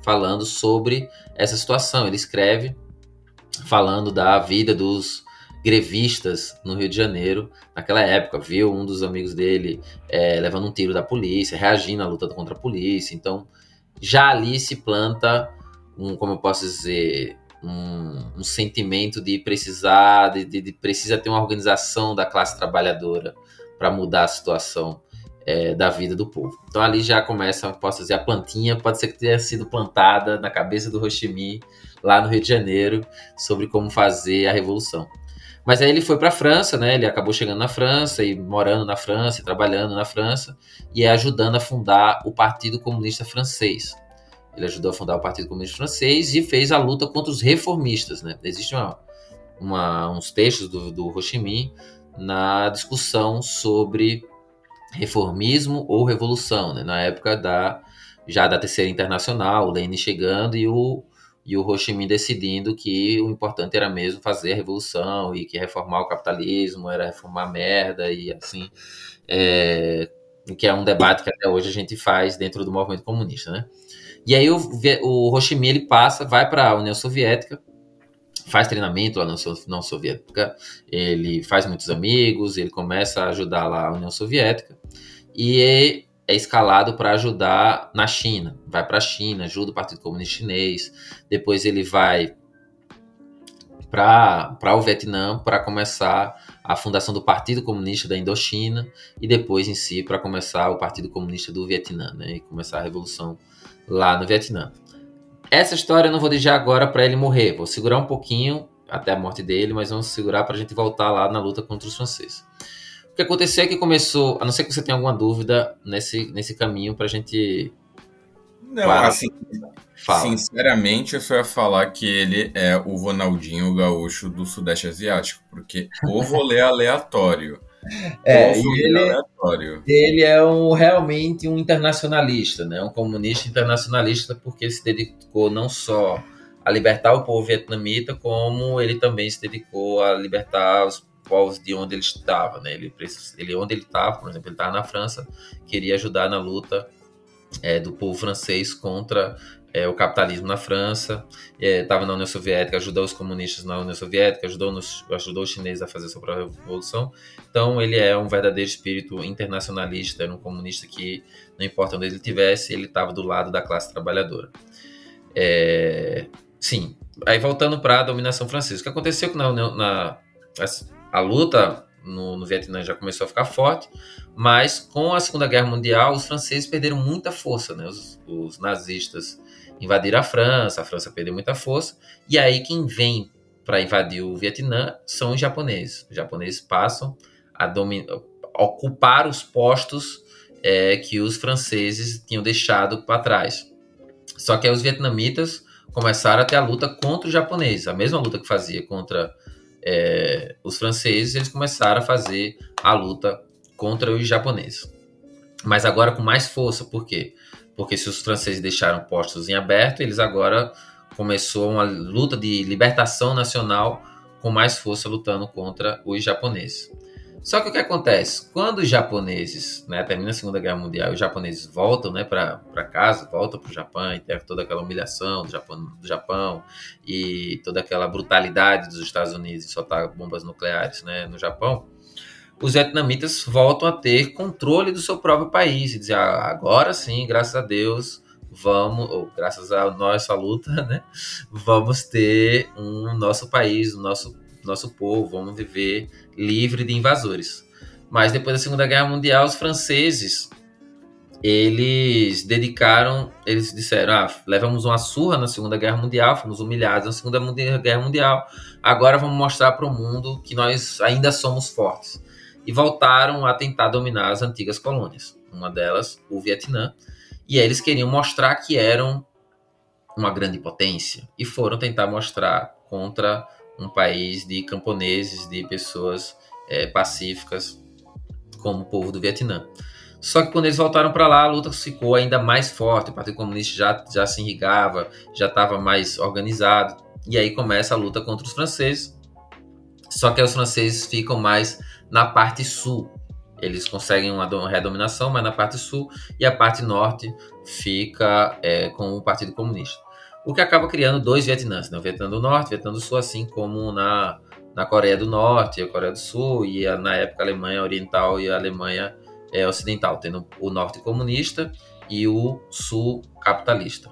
falando sobre essa situação. Ele escreve falando da vida dos grevistas no Rio de Janeiro naquela época. Viu um dos amigos dele é, levando um tiro da polícia, reagindo à luta contra a polícia. Então, já ali se planta um, como eu posso dizer, um, um sentimento de precisar, de, de, de, precisa ter uma organização da classe trabalhadora para mudar a situação é, da vida do povo. Então ali já começa, posso dizer, a plantinha pode ser que tenha sido plantada na cabeça do Ho Chi Minh, lá no Rio de Janeiro, sobre como fazer a revolução. Mas aí ele foi para a França, né? Ele acabou chegando na França e morando na França, trabalhando na França e ajudando a fundar o Partido Comunista Francês. Ele ajudou a fundar o Partido Comunista Francês e fez a luta contra os reformistas, né? Existem uns textos do, do Ho na discussão sobre reformismo ou revolução, né? na época da já da Terceira Internacional, o Lenin chegando e o, e o Ho Chi Minh decidindo que o importante era mesmo fazer a revolução e que reformar o capitalismo era reformar a merda e assim, é, que é um debate que até hoje a gente faz dentro do movimento comunista, né? E aí o, o Ho Chi Minh ele passa, vai para a União Soviética, faz treinamento lá na União Soviética, ele faz muitos amigos, ele começa a ajudar lá a União Soviética e é, escalado para ajudar na China. Vai para a China, ajuda o Partido Comunista Chinês, depois ele vai para o Vietnã para começar a fundação do Partido Comunista da Indochina e depois em si para começar o Partido Comunista do Vietnã, né, e começar a revolução lá no Vietnã. Essa história eu não vou deixar agora para ele morrer, vou segurar um pouquinho até a morte dele, mas vamos segurar para a gente voltar lá na luta contra os franceses. O que aconteceu é que começou, a não ser que você tenha alguma dúvida nesse, nesse caminho para a gente. Não, assim, Fala. Sinceramente, eu só ia falar que ele é o Ronaldinho Gaúcho do Sudeste Asiático, porque o rolê aleatório. É, ele, aleatório. ele é um, realmente um internacionalista, né? um comunista internacionalista, porque se dedicou não só a libertar o povo vietnamita, como ele também se dedicou a libertar os povos de onde ele estava. Né? Ele, ele, onde ele estava, por exemplo, ele estava na França, queria ajudar na luta é, do povo francês contra é, o capitalismo na França, estava é, na União Soviética, ajudou os comunistas na União Soviética, ajudou, nos, ajudou os chineses a fazer a sua própria revolução. Então, ele é um verdadeiro espírito internacionalista, era um comunista que, não importa onde ele estivesse, ele estava do lado da classe trabalhadora. É, sim, aí voltando para a dominação francesa. O que aconteceu na, na a, luta no, no, Vietnã já começou a ficar forte, mas com a Segunda Guerra Mundial, os franceses perderam muita força, né? os, os nazistas invadiram a França, a França perdeu muita força, e aí quem vem para invadir o Vietnã são os japoneses. Os japoneses passam a ocupar os postos é, que os franceses tinham deixado para trás. Só que aí os vietnamitas começaram a ter a luta contra os japoneses, a mesma luta que fazia contra é, os franceses, eles começaram a fazer a luta contra os japoneses. Mas agora com mais força, por quê? porque se os franceses deixaram postos em aberto, eles agora começou uma luta de libertação nacional com mais força lutando contra os japoneses. Só que o que acontece? Quando os japoneses, né, termina a Segunda Guerra Mundial, os japoneses voltam né, para casa, voltam para o Japão, e tem toda aquela humilhação do Japão, do Japão e toda aquela brutalidade dos Estados Unidos em soltar bombas nucleares né, no Japão, os vietnamitas voltam a ter controle do seu próprio país e dizer, ah, agora sim, graças a Deus, vamos, ou graças a nossa luta, né, vamos ter um nosso país, o nosso, nosso povo, vamos viver livre de invasores. Mas depois da Segunda Guerra Mundial, os franceses eles dedicaram, eles disseram, ah, levamos uma surra na Segunda Guerra Mundial, fomos humilhados na Segunda Guerra Mundial, agora vamos mostrar para o mundo que nós ainda somos fortes e voltaram a tentar dominar as antigas colônias. Uma delas, o Vietnã. E eles queriam mostrar que eram uma grande potência e foram tentar mostrar contra um país de camponeses, de pessoas é, pacíficas, como o povo do Vietnã. Só que quando eles voltaram para lá, a luta ficou ainda mais forte. O Partido Comunista já, já se irrigava, já estava mais organizado. E aí começa a luta contra os franceses. Só que os franceses ficam mais na parte sul. Eles conseguem uma redominação, mas na parte sul, e a parte norte fica é, com o Partido Comunista. O que acaba criando dois Vietnãs, né? o Vietnã do Norte e o Vietnã do Sul, assim como na, na Coreia do Norte, a Coreia do Sul, e a, na época a Alemanha Oriental e a Alemanha é, Ocidental, tendo o Norte comunista e o Sul capitalista.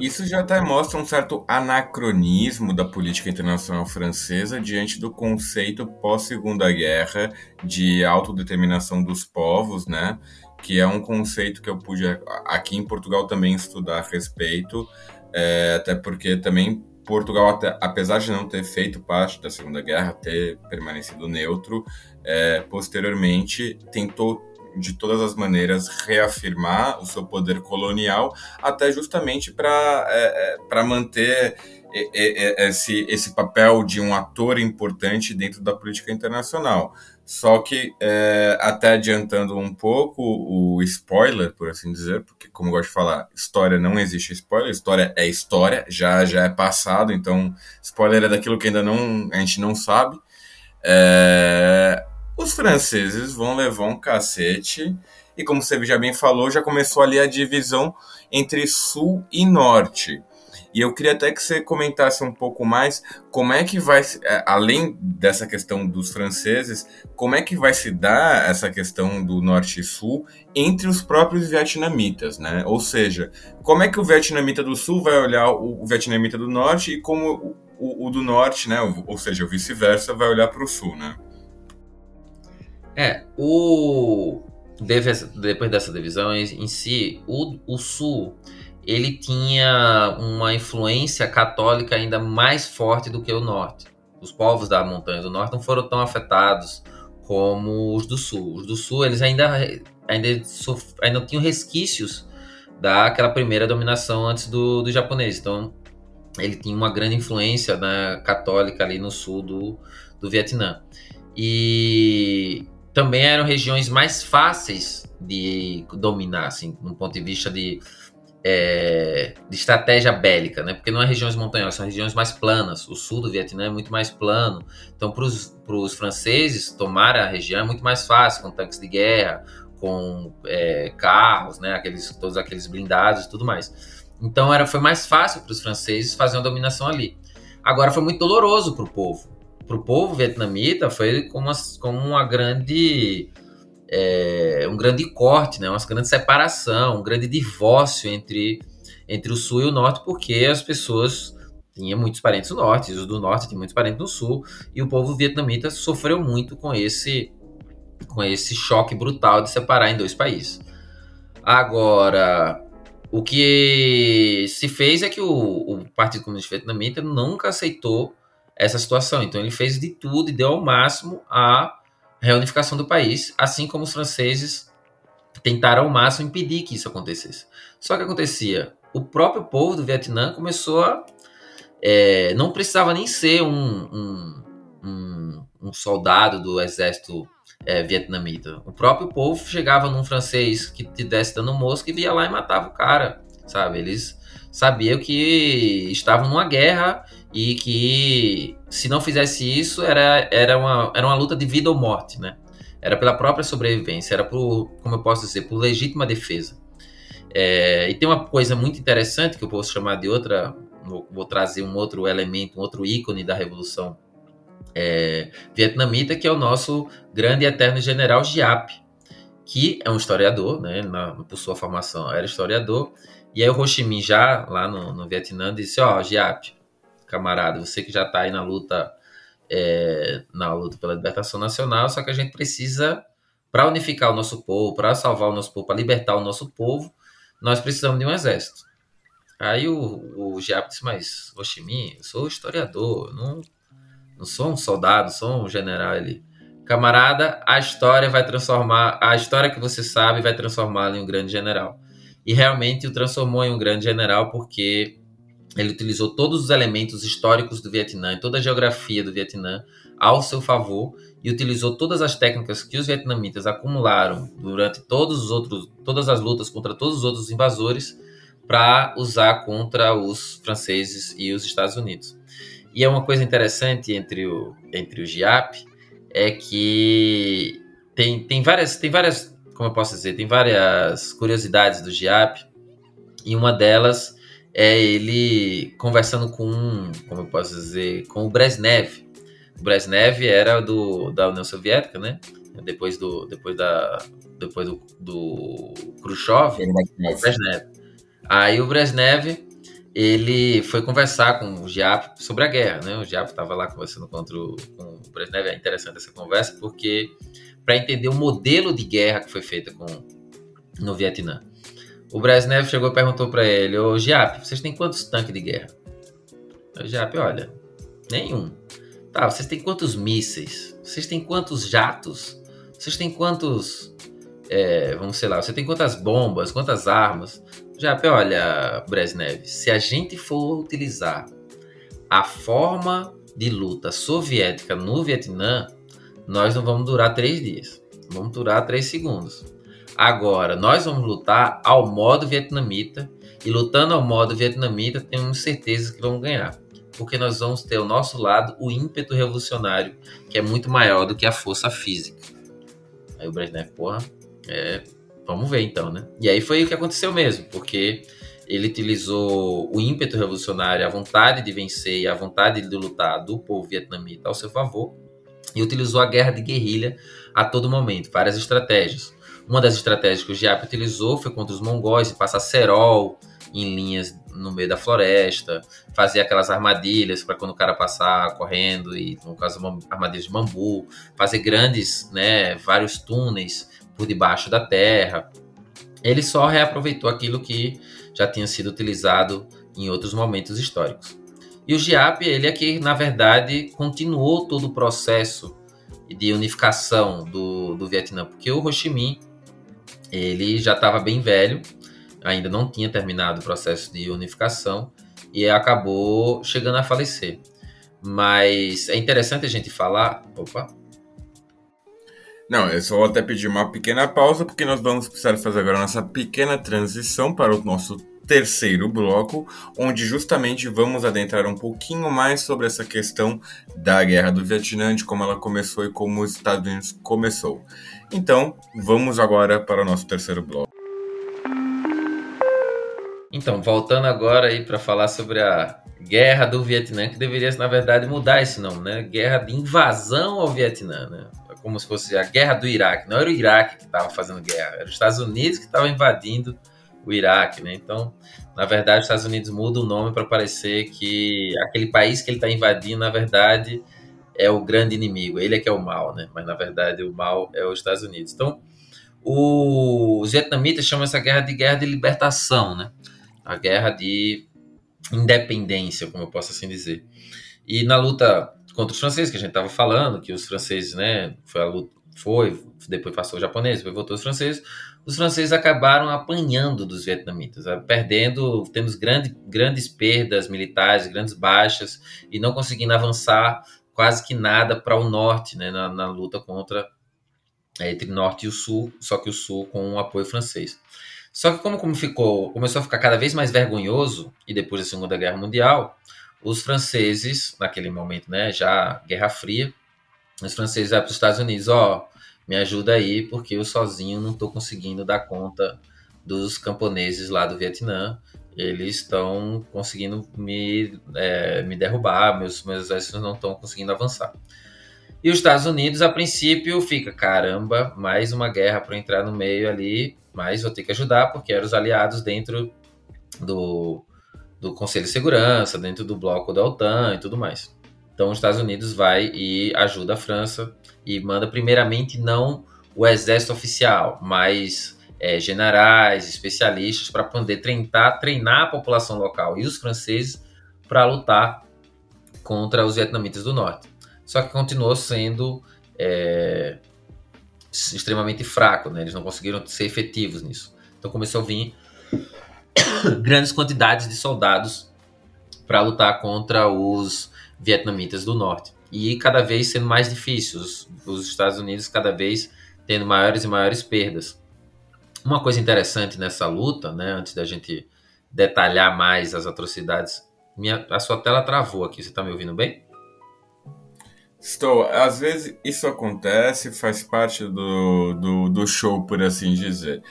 Isso já até mostra um certo anacronismo da política internacional francesa diante do conceito pós-Segunda Guerra de autodeterminação dos povos, né? Que é um conceito que eu pude aqui em Portugal também estudar a respeito, é, até porque também Portugal, até, apesar de não ter feito parte da Segunda Guerra, ter permanecido neutro, é, posteriormente tentou de todas as maneiras, reafirmar o seu poder colonial, até justamente para é, é manter esse, esse papel de um ator importante dentro da política internacional. Só que, é, até adiantando um pouco o spoiler, por assim dizer, porque, como eu gosto de falar, história não existe spoiler, história é história, já, já é passado, então spoiler é daquilo que ainda não, a gente não sabe. É, os franceses vão levar um cacete e, como você já bem falou, já começou ali a divisão entre sul e norte. E eu queria até que você comentasse um pouco mais como é que vai, é, além dessa questão dos franceses, como é que vai se dar essa questão do norte e sul entre os próprios vietnamitas, né? Ou seja, como é que o vietnamita do sul vai olhar o vietnamita do norte e como o, o, do norte, né? Ou seja, o vice-versa, vai olhar para o sul, né? É, o depois dessa divisão em si, o, o sul ele tinha uma influência católica ainda mais forte do que o norte. Os povos da montanha do norte não foram tão afetados como os do sul. Os do sul eles ainda ainda, ainda tinham resquícios daquela primeira dominação antes do, do japonês. Então ele tinha uma grande influência né, católica ali no sul do, do Vietnã. E também eram regiões mais fáceis de dominar, assim, do ponto de vista de, é, de estratégia bélica, né? Porque não é regiões montanhosas, são regiões mais planas. O sul do Vietnã é muito mais plano. Então, para os franceses tomar a região é muito mais fácil, com tanques de guerra, com é, carros, né? Aqueles, todos aqueles blindados e tudo mais. Então, era, foi mais fácil para os franceses fazer uma dominação ali. Agora, foi muito doloroso para o povo para o povo vietnamita foi como uma, como uma grande é, um grande corte, né? uma grande separação, um grande divórcio entre, entre o sul e o norte, porque as pessoas tinham muitos parentes no norte, os do norte tinham muitos parentes no sul, e o povo vietnamita sofreu muito com esse com esse choque brutal de separar em dois países. Agora, o que se fez é que o, o Partido Comunista Vietnamita nunca aceitou essa situação. Então ele fez de tudo e deu ao máximo a reunificação do país, assim como os franceses tentaram ao máximo impedir que isso acontecesse. Só que acontecia, o próprio povo do Vietnã começou a é, não precisava nem ser um, um, um, um soldado do exército é, vietnamita. O próprio povo chegava num francês que tivesse dando mosca e via lá e matava o cara, sabe? Eles sabiam que estavam numa guerra e que se não fizesse isso era, era, uma, era uma luta de vida ou morte, né? Era pela própria sobrevivência, era por, como eu posso dizer, por legítima defesa. É, e tem uma coisa muito interessante que eu posso chamar de outra, vou, vou trazer um outro elemento, um outro ícone da revolução é, vietnamita, que é o nosso grande e eterno general Giap, que é um historiador, né? Na, por sua formação era historiador. E aí o Ho Chi Minh já lá no, no Vietnã disse, ó, oh, Giap, camarada, você que já está aí na luta, é, na luta pela libertação nacional, só que a gente precisa, para unificar o nosso povo, para salvar o nosso povo, para libertar o nosso povo, nós precisamos de um exército. Aí o, o Giap disse, mas, Minh, eu sou historiador, não, não sou um soldado, sou um general ali. Camarada, a história vai transformar, a história que você sabe vai transformá-lo em um grande general. E realmente o transformou em um grande general porque ele utilizou todos os elementos históricos do Vietnã, toda a geografia do Vietnã ao seu favor e utilizou todas as técnicas que os vietnamitas acumularam durante todos os outros, todas as lutas contra todos os outros invasores para usar contra os franceses e os Estados Unidos. E é uma coisa interessante entre o entre o GIAP é que tem, tem várias tem várias como eu posso dizer tem várias curiosidades do GIAP e uma delas é ele conversando com, como eu posso dizer, com o Brezhnev. O Brezhnev era do, da União Soviética, né? Depois do, depois da, depois do, do Khrushchev, o Brezhnev. Aí o Brezhnev, ele foi conversar com o Giap sobre a guerra, né? O Giap estava lá conversando contra o, com o Brezhnev. É interessante essa conversa porque para entender o modelo de guerra que foi feita com no Vietnã. O Brezhnev chegou e perguntou para ele: Ô Giap, vocês têm quantos tanques de guerra? O Giap, olha, nenhum. Tá, vocês têm quantos mísseis? Vocês têm quantos jatos? Vocês têm quantos. É, vamos sei lá, você tem quantas bombas, quantas armas? Giap, olha, Brezhnev, se a gente for utilizar a forma de luta soviética no Vietnã, nós não vamos durar três dias. Vamos durar três segundos. Agora, nós vamos lutar ao modo vietnamita e lutando ao modo vietnamita, temos certeza que vamos ganhar. Porque nós vamos ter ao nosso lado o ímpeto revolucionário, que é muito maior do que a força física. Aí o Brezhnev, porra, é, vamos ver então, né? E aí foi o que aconteceu mesmo, porque ele utilizou o ímpeto revolucionário, a vontade de vencer e a vontade de lutar do povo vietnamita ao seu favor, e utilizou a guerra de guerrilha a todo momento, várias estratégias. Uma das estratégias que o Giap utilizou foi contra os mongóis, passar cerol em linhas no meio da floresta, fazer aquelas armadilhas para quando o cara passar correndo e no caso armadilhas de bambu, fazer grandes, né, vários túneis por debaixo da terra. Ele só reaproveitou aquilo que já tinha sido utilizado em outros momentos históricos. E o GIAP, ele é que, na verdade, continuou todo o processo de unificação do, do Vietnã, porque o Ho Chi Minh, ele já estava bem velho, ainda não tinha terminado o processo de unificação e acabou chegando a falecer. Mas é interessante a gente falar. Opa! Não, eu só vou até pedir uma pequena pausa, porque nós vamos precisar fazer agora nossa pequena transição para o nosso terceiro bloco, onde justamente vamos adentrar um pouquinho mais sobre essa questão da guerra do Vietnã, de como ela começou e como os Estados Unidos começou. Então, vamos agora para o nosso terceiro bloco. Então, voltando agora aí para falar sobre a Guerra do Vietnã, que deveria, na verdade, mudar esse nome, né? Guerra de invasão ao Vietnã, né? É como se fosse a Guerra do Iraque. Não era o Iraque que estava fazendo guerra, era os Estados Unidos que estavam invadindo o Iraque, né? Então, na verdade, os Estados Unidos mudam o nome para parecer que aquele país que ele está invadindo, na verdade, é o grande inimigo. Ele é que é o mal, né? Mas, na verdade, o mal é os Estados Unidos. Então, os vietnamitas chamam essa guerra de guerra de libertação, né? a guerra de independência, como eu posso assim dizer. E na luta contra os franceses, que a gente estava falando, que os franceses, né, foi a luta, foi, depois passou os japoneses, depois voltou os franceses, os franceses acabaram apanhando dos vietnamitas, perdendo, temos grande, grandes perdas militares, grandes baixas, e não conseguindo avançar quase que nada para o norte, né, na, na luta contra, é, entre norte e o sul, só que o sul com o apoio francês. Só que como, como ficou, começou a ficar cada vez mais vergonhoso, e depois da Segunda Guerra Mundial, os franceses, naquele momento, né, já Guerra Fria, os franceses vão para os Estados Unidos, ó, me ajuda aí, porque eu sozinho não estou conseguindo dar conta dos camponeses lá do Vietnã. Eles estão conseguindo me, é, me derrubar, meus, meus exércitos não estão conseguindo avançar. E os Estados Unidos, a princípio, fica, caramba, mais uma guerra para entrar no meio ali, mas vou ter que ajudar porque eram os aliados dentro do, do Conselho de Segurança, dentro do bloco da OTAN e tudo mais. Então os Estados Unidos vai e ajuda a França e manda primeiramente não o exército oficial, mas é, generais, especialistas para poder treinar, treinar a população local e os franceses para lutar contra os vietnamitas do norte. Só que continuou sendo é, extremamente fraco, né? Eles não conseguiram ser efetivos nisso. Então começou a vir grandes quantidades de soldados para lutar contra os vietnamitas do norte. E cada vez sendo mais difícil, os, os Estados Unidos cada vez tendo maiores e maiores perdas. Uma coisa interessante nessa luta, né, antes da gente detalhar mais as atrocidades, minha, a sua tela travou aqui, você está me ouvindo bem? Estou. Às vezes isso acontece, faz parte do, do, do show, por assim dizer.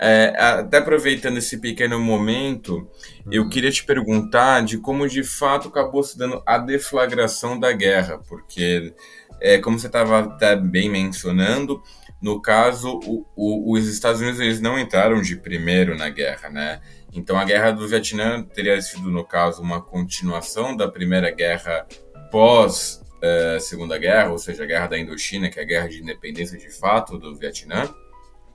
É, até aproveitando esse pequeno momento, eu uhum. queria te perguntar de como de fato acabou se dando a deflagração da guerra, porque, é, como você estava até bem mencionando, no caso, o, o, os Estados Unidos eles não entraram de primeiro na guerra, né? Então a guerra do Vietnã teria sido, no caso, uma continuação da primeira guerra pós uh, Segunda Guerra, ou seja, a Guerra da Indochina, que é a guerra de independência de fato do Vietnã?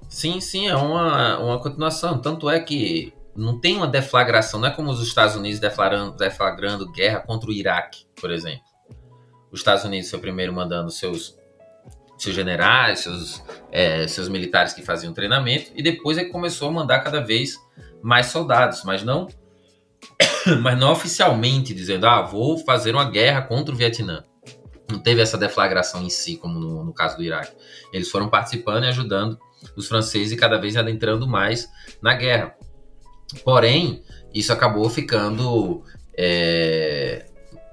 Sim, sim, é uma, uma continuação. Tanto é que não tem uma deflagração, não é como os Estados Unidos deflagrando, deflagrando guerra contra o Iraque, por exemplo. Os Estados Unidos foi primeiro mandando seus, seus generais, seus, é, seus militares que faziam treinamento, e depois é que começou a mandar cada vez mais soldados, mas não, mas não oficialmente dizendo, ah, vou fazer uma guerra contra o Vietnã não teve essa deflagração em si, como no, no caso do Iraque. Eles foram participando e ajudando os franceses cada vez adentrando mais na guerra. Porém, isso acabou ficando é,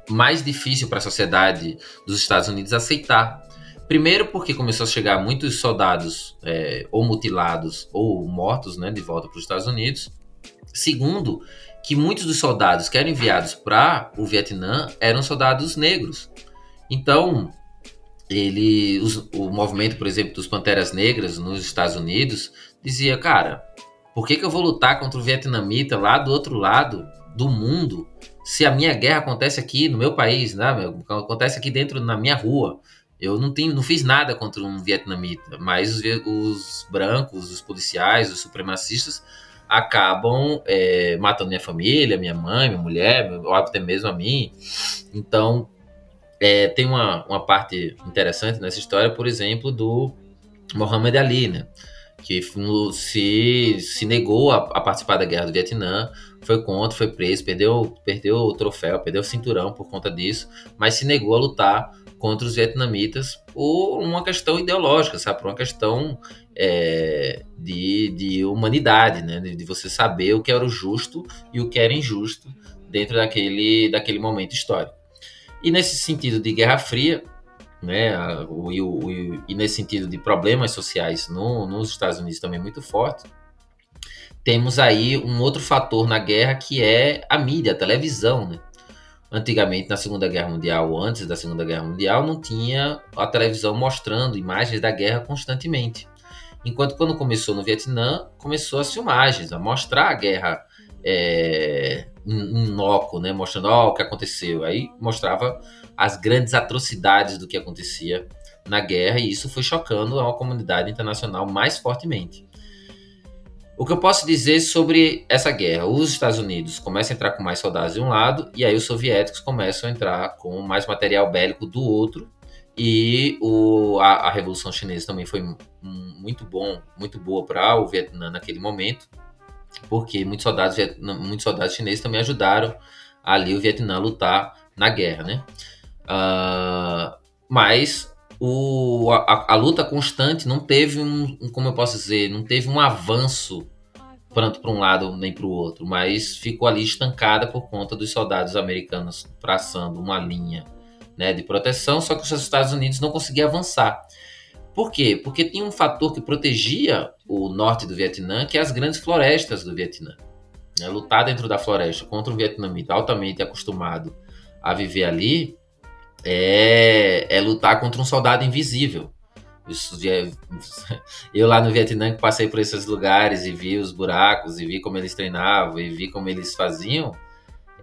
mais difícil para a sociedade dos Estados Unidos aceitar. Primeiro, porque começou a chegar muitos soldados é, ou mutilados ou mortos né, de volta para os Estados Unidos. Segundo, que muitos dos soldados que eram enviados para o Vietnã eram soldados negros. Então, ele, os, o movimento, por exemplo, dos Panteras Negras nos Estados Unidos dizia, cara, Por que, que eu vou lutar contra o vietnamita lá do outro lado do mundo se a minha guerra acontece aqui no meu país, né? acontece aqui dentro na minha rua? Eu não, tenho, não fiz nada contra um vietnamita, mas os, os brancos, os policiais, os supremacistas acabam é, matando minha família, minha mãe, minha mulher, ou até mesmo a mim. Então, é, tem uma, uma parte interessante nessa história, por exemplo, do Muhammad Ali, né? que se, se negou a, a, participar da guerra do Vietnã, foi contra, foi preso, perdeu, perdeu o troféu, perdeu o cinturão por conta disso, mas se negou a lutar contra os vietnamitas por uma questão ideológica, sabe? Por uma questão é, de, de humanidade, né? De, de, você saber o que era o justo e o que era injusto dentro daquele, daquele momento histórico. E nesse sentido de Guerra Fria, né? O, o, o, e nesse sentido de problemas sociais no, nos Estados Unidos também muito forte, temos aí um outro fator na guerra que é a mídia, a televisão, né? Antigamente, na Segunda Guerra Mundial, ou antes da Segunda Guerra Mundial, não tinha a televisão mostrando imagens da guerra constantemente. Enquanto quando começou no Vietnã, começou as filmagens, a mostrar a guerra é, em, loco, né? mostrando o que aconteceu. Aí mostrava as grandes atrocidades do que acontecia na guerra, e isso foi chocando a comunidade internacional mais fortemente. O que eu posso dizer sobre essa guerra? Os Estados Unidos começam a entrar com mais soldados de um lado, e aí os soviéticos começam a entrar com mais material bélico do outro, e o, a, a Revolução Chinesa também foi muito bom, muito boa para o Vietnã naquele momento, porque muitos soldados, muitos soldados chineses também ajudaram ali o Vietnã a lutar na guerra, né? Uh, mas o, a, a, luta constante não teve um, como eu posso dizer, não teve um avanço tanto para um lado nem para o outro, mas ficou ali estancada por conta dos soldados americanos traçando uma linha né, de proteção, só que os Estados Unidos não conseguiam avançar. Por quê? Porque tinha um fator que protegia o norte do Vietnã, que é as grandes florestas do Vietnã. Né? Lutar dentro da floresta contra um vietnamita altamente acostumado a viver ali é, é lutar contra um soldado invisível. Eu lá no Vietnã que passei por esses lugares e vi os buracos e vi como eles treinavam e vi como eles faziam,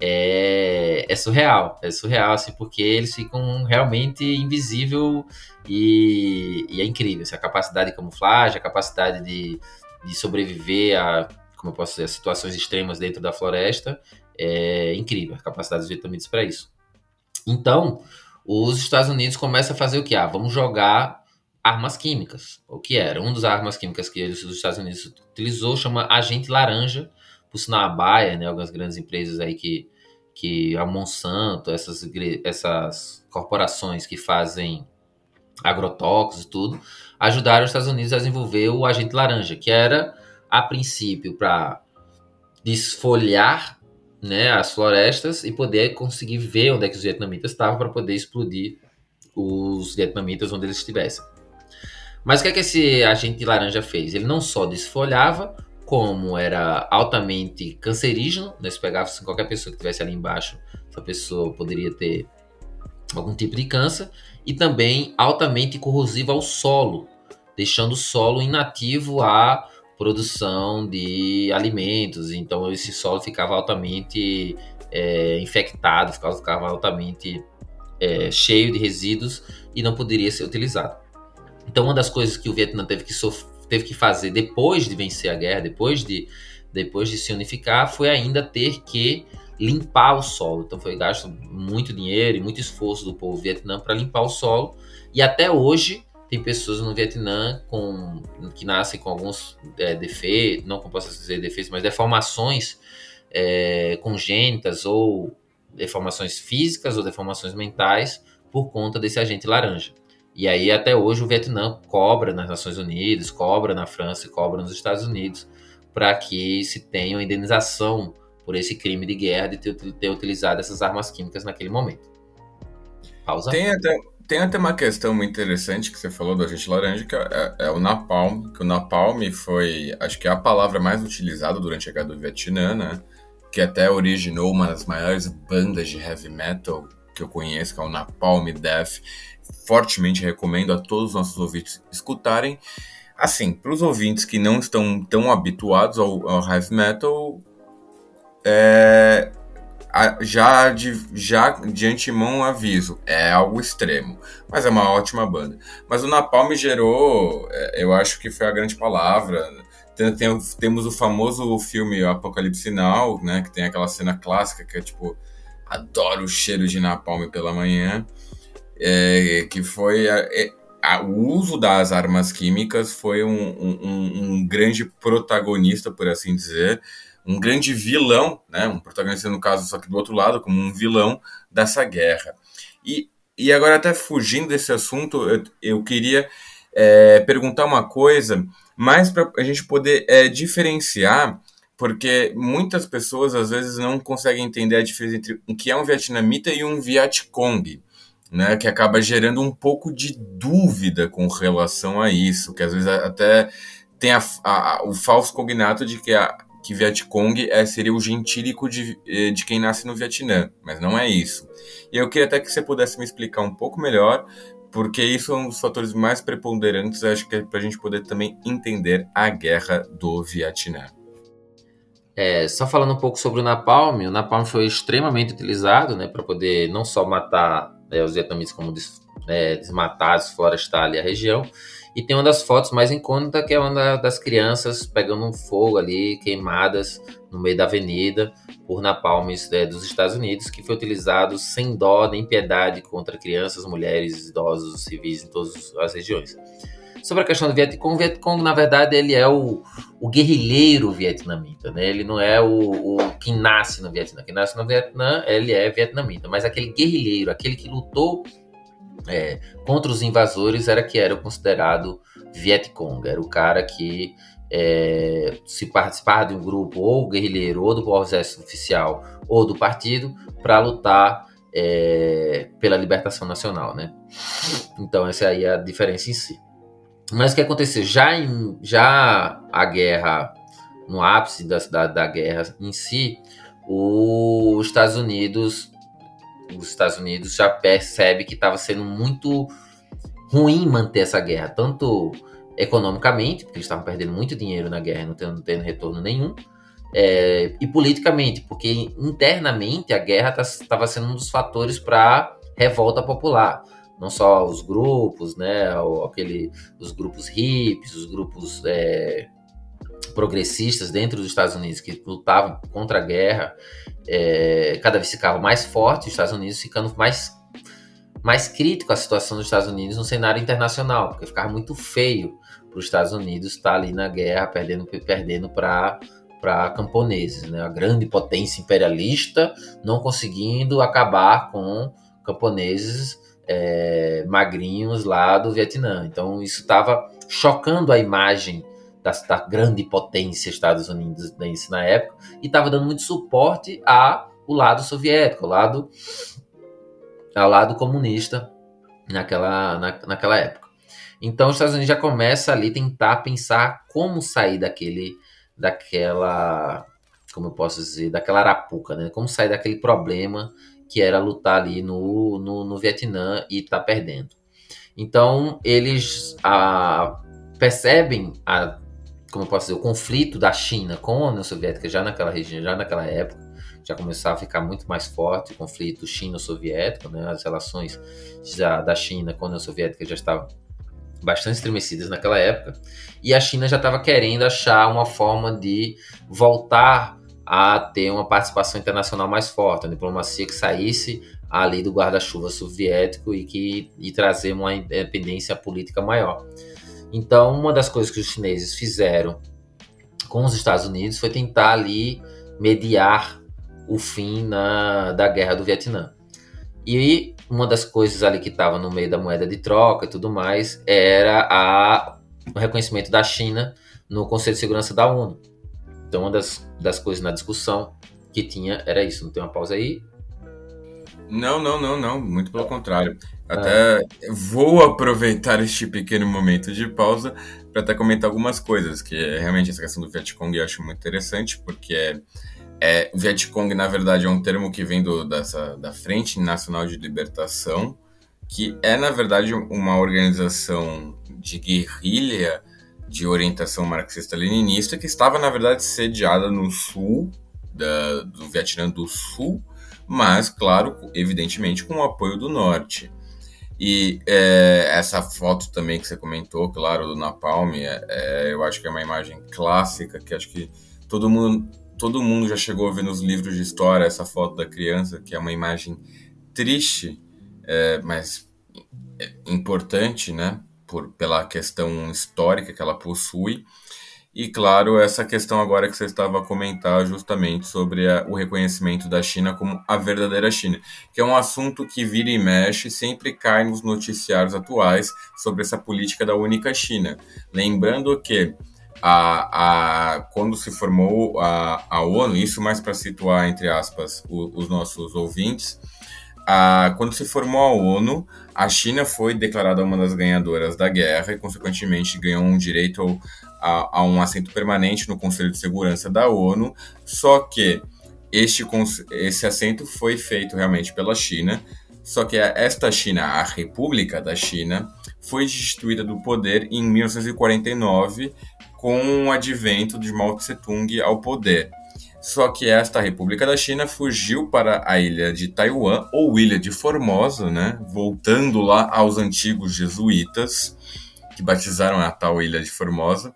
é, é surreal, é surreal assim porque eles ficam realmente invisível e, e é incrível, assim, a capacidade de camuflagem, a capacidade de, de sobreviver a, como eu posso dizer, a situações extremas dentro da floresta é incrível, a capacidade dos vietnamitas para isso. Então, os Estados Unidos começam a fazer o que? Ah, vamos jogar armas químicas. O que era? Um dos armas químicas que os Estados Unidos utilizou chama agente laranja, por sinal a Bayer, né, algumas grandes empresas aí que, que a Monsanto, essas, essas corporações que fazem agrotóxicos e tudo, ajudaram os Estados Unidos a desenvolver o agente laranja, que era, a princípio, para desfolhar né, as florestas e poder conseguir ver onde é que os vietnamitas estavam para poder explodir os vietnamitas onde eles estivessem. Mas o que é que esse agente laranja fez? Ele não só desfolhava, como era altamente cancerígeno, né? se pegava assim, qualquer pessoa que estivesse ali embaixo, essa pessoa poderia ter algum tipo de câncer, e também altamente corrosivo ao solo, deixando o solo inativo a produção de alimentos, então esse solo ficava altamente é, infectado, ficava, ficava altamente é, cheio de resíduos e não poderia ser utilizado. Então, uma das coisas que o Vietnã teve que, teve que fazer depois de vencer a guerra, depois de, depois de se unificar, foi ainda ter que limpar o solo. Então, foi gasto muito dinheiro e muito esforço do povo vietnã para limpar o solo. E até hoje, tem pessoas no Vietnã com, que nascem com alguns é, defeitos, não como posso dizer defeitos, mas deformações é, congênitas ou deformações físicas ou deformações mentais por conta desse agente laranja. E aí até hoje o Vietnã cobra nas Nações Unidas, cobra na França cobra nos Estados Unidos para que se tenha uma indenização por esse crime de guerra de ter, ter utilizado essas armas químicas naquele momento. Pausa. Tem até, tem até uma questão muito interessante que você falou do agente laranja, que é, é, o napalm, que o napalm foi, acho que é a palavra mais utilizada durante a guerra do Vietnã, né? Que até originou uma das maiores bandas de heavy metal que eu conheço, que é o Napalm Death. Fortemente recomendo a todos os nossos ouvintes escutarem. Assim, para os ouvintes que não estão tão habituados ao, ao heavy metal, é, já de, já de antemão aviso, é algo extremo, mas é uma ótima banda. Mas o Napalm gerou, é, eu acho que foi a grande palavra. Tem, tem, temos o famoso filme Apocalipse Now, né, que tem aquela cena clássica que é tipo, adoro o cheiro de Napalm pela manhã, é, que foi a, é, a, o uso das armas químicas foi um, um, um grande protagonista, por assim dizer, um grande vilão, né, um protagonista no caso, só que do outro lado, como um vilão dessa guerra. E, e agora, até fugindo desse assunto, eu, eu queria é, perguntar uma coisa, mais para a gente poder é, diferenciar, porque muitas pessoas às vezes não conseguem entender a diferença entre o que é um vietnamita e um Vietcong. Né, que acaba gerando um pouco de dúvida com relação a isso, que às vezes até tem a, a, o falso cognato de que a, que Vietcong é, seria o gentílico de, eh, de quem nasce no Vietnã, mas não é isso. E eu queria até que você pudesse me explicar um pouco melhor, porque isso é um dos fatores mais preponderantes, acho que é para a gente poder também entender a guerra do Vietnã. É, só falando um pouco sobre o napalm, o napalm foi extremamente utilizado né, para poder não só matar né, os vietnamitas, como des, é, desmatar, desflorestar ali a região, e tem uma das fotos mais icônicas, que é uma das crianças pegando um fogo ali, queimadas no meio da avenida por napalmes é, dos Estados Unidos, que foi utilizado sem dó nem piedade contra crianças, mulheres, idosos, civis em todas as regiões. Sobre a questão do Vietcong, o Vietcong, na verdade, ele é o, o guerrilheiro vietnamita, né? Ele não é o, o quem nasce no Vietnã. Quem nasce no Vietnã, ele é vietnamita, mas aquele guerrilheiro, aquele que lutou é, contra os invasores era que era considerado Vietcong, era o cara que é, se participar de um grupo ou guerrilheiro ou do exército oficial ou do partido para lutar é, pela libertação nacional, né? Então essa aí é a diferença em si. Mas o que aconteceu? Já, em, já a guerra, no ápice da, da, da guerra em si, os Estados Unidos os Estados Unidos já percebe que estava sendo muito ruim manter essa guerra, tanto economicamente, porque eles estavam perdendo muito dinheiro na guerra, não tendo, tendo retorno nenhum, é, e politicamente, porque internamente a guerra estava tá, sendo um dos fatores para revolta popular. Não só os grupos, né, aquele, os grupos hippies, os grupos é, progressistas dentro dos Estados Unidos que lutavam contra a guerra, é, cada vez ficavam mais fortes, os Estados Unidos ficando mais, mais crítico a situação dos Estados Unidos no cenário internacional, porque ficava muito feio para os Estados Unidos estar ali na guerra, perdendo perdendo para para camponeses, né? A grande potência imperialista não conseguindo acabar com camponeses é, magrinhos lá do Vietnã. Então isso estava chocando a imagem da, da grande potência Estados Unidos na época e estava dando muito suporte a o lado soviético, o lado ao lado comunista naquela, na, naquela época. Então os Estados Unidos já começa ali tentar pensar como sair daquele daquela como eu posso dizer, daquela arapuca, né? Como sair daquele problema que era lutar ali no, no, no Vietnã e tá perdendo. Então eles a, percebem a como eu posso dizer, o conflito da China com a União Soviética já naquela região, já naquela época, já começava a ficar muito mais forte o conflito chino-soviético, né? As relações já da China com a União Soviética já estavam bastante estremecidas naquela época, e a China já estava querendo achar uma forma de voltar a ter uma participação internacional mais forte, uma diplomacia que saísse ali do guarda-chuva soviético e que e trazer uma independência política maior. Então, uma das coisas que os chineses fizeram com os Estados Unidos foi tentar ali mediar o fim na, da guerra do Vietnã. E uma das coisas ali que estava no meio da moeda de troca e tudo mais era a, o reconhecimento da China no Conselho de Segurança da ONU. Então, uma das, das coisas na discussão que tinha era isso. Não tem uma pausa aí? Não, não, não, não. Muito pelo contrário. Até é. vou aproveitar este pequeno momento de pausa para até comentar algumas coisas, que é, realmente essa questão do Vietcong eu acho muito interessante, porque é, é, Vietcong, na verdade, é um termo que vem do, dessa, da Frente Nacional de Libertação, que é, na verdade, uma organização de guerrilha de orientação marxista-leninista, que estava, na verdade, sediada no sul da, do Vietnã do Sul, mas, claro, evidentemente, com o apoio do norte. E é, essa foto também que você comentou, claro, do Napalm, é, é, eu acho que é uma imagem clássica que acho que todo mundo, todo mundo já chegou a ver nos livros de história essa foto da criança, que é uma imagem triste, é, mas importante, né? Por, pela questão histórica que ela possui. E, claro, essa questão agora que você estava a comentar justamente sobre a, o reconhecimento da China como a verdadeira China, que é um assunto que vira e mexe, sempre cai nos noticiários atuais sobre essa política da única China. Lembrando que a, a, quando se formou a, a ONU, isso mais para situar, entre aspas, o, os nossos ouvintes, a, quando se formou a ONU, a China foi declarada uma das ganhadoras da guerra e, consequentemente, ganhou um direito a, a um assento permanente no Conselho de Segurança da ONU, só que este, esse assento foi feito realmente pela China, só que esta China, a República da China, foi destituída do poder em 1949 com o advento de Mao Tse-tung ao poder. Só que esta República da China fugiu para a ilha de Taiwan, ou ilha de Formosa, né? voltando lá aos antigos jesuítas, que batizaram a tal ilha de Formosa.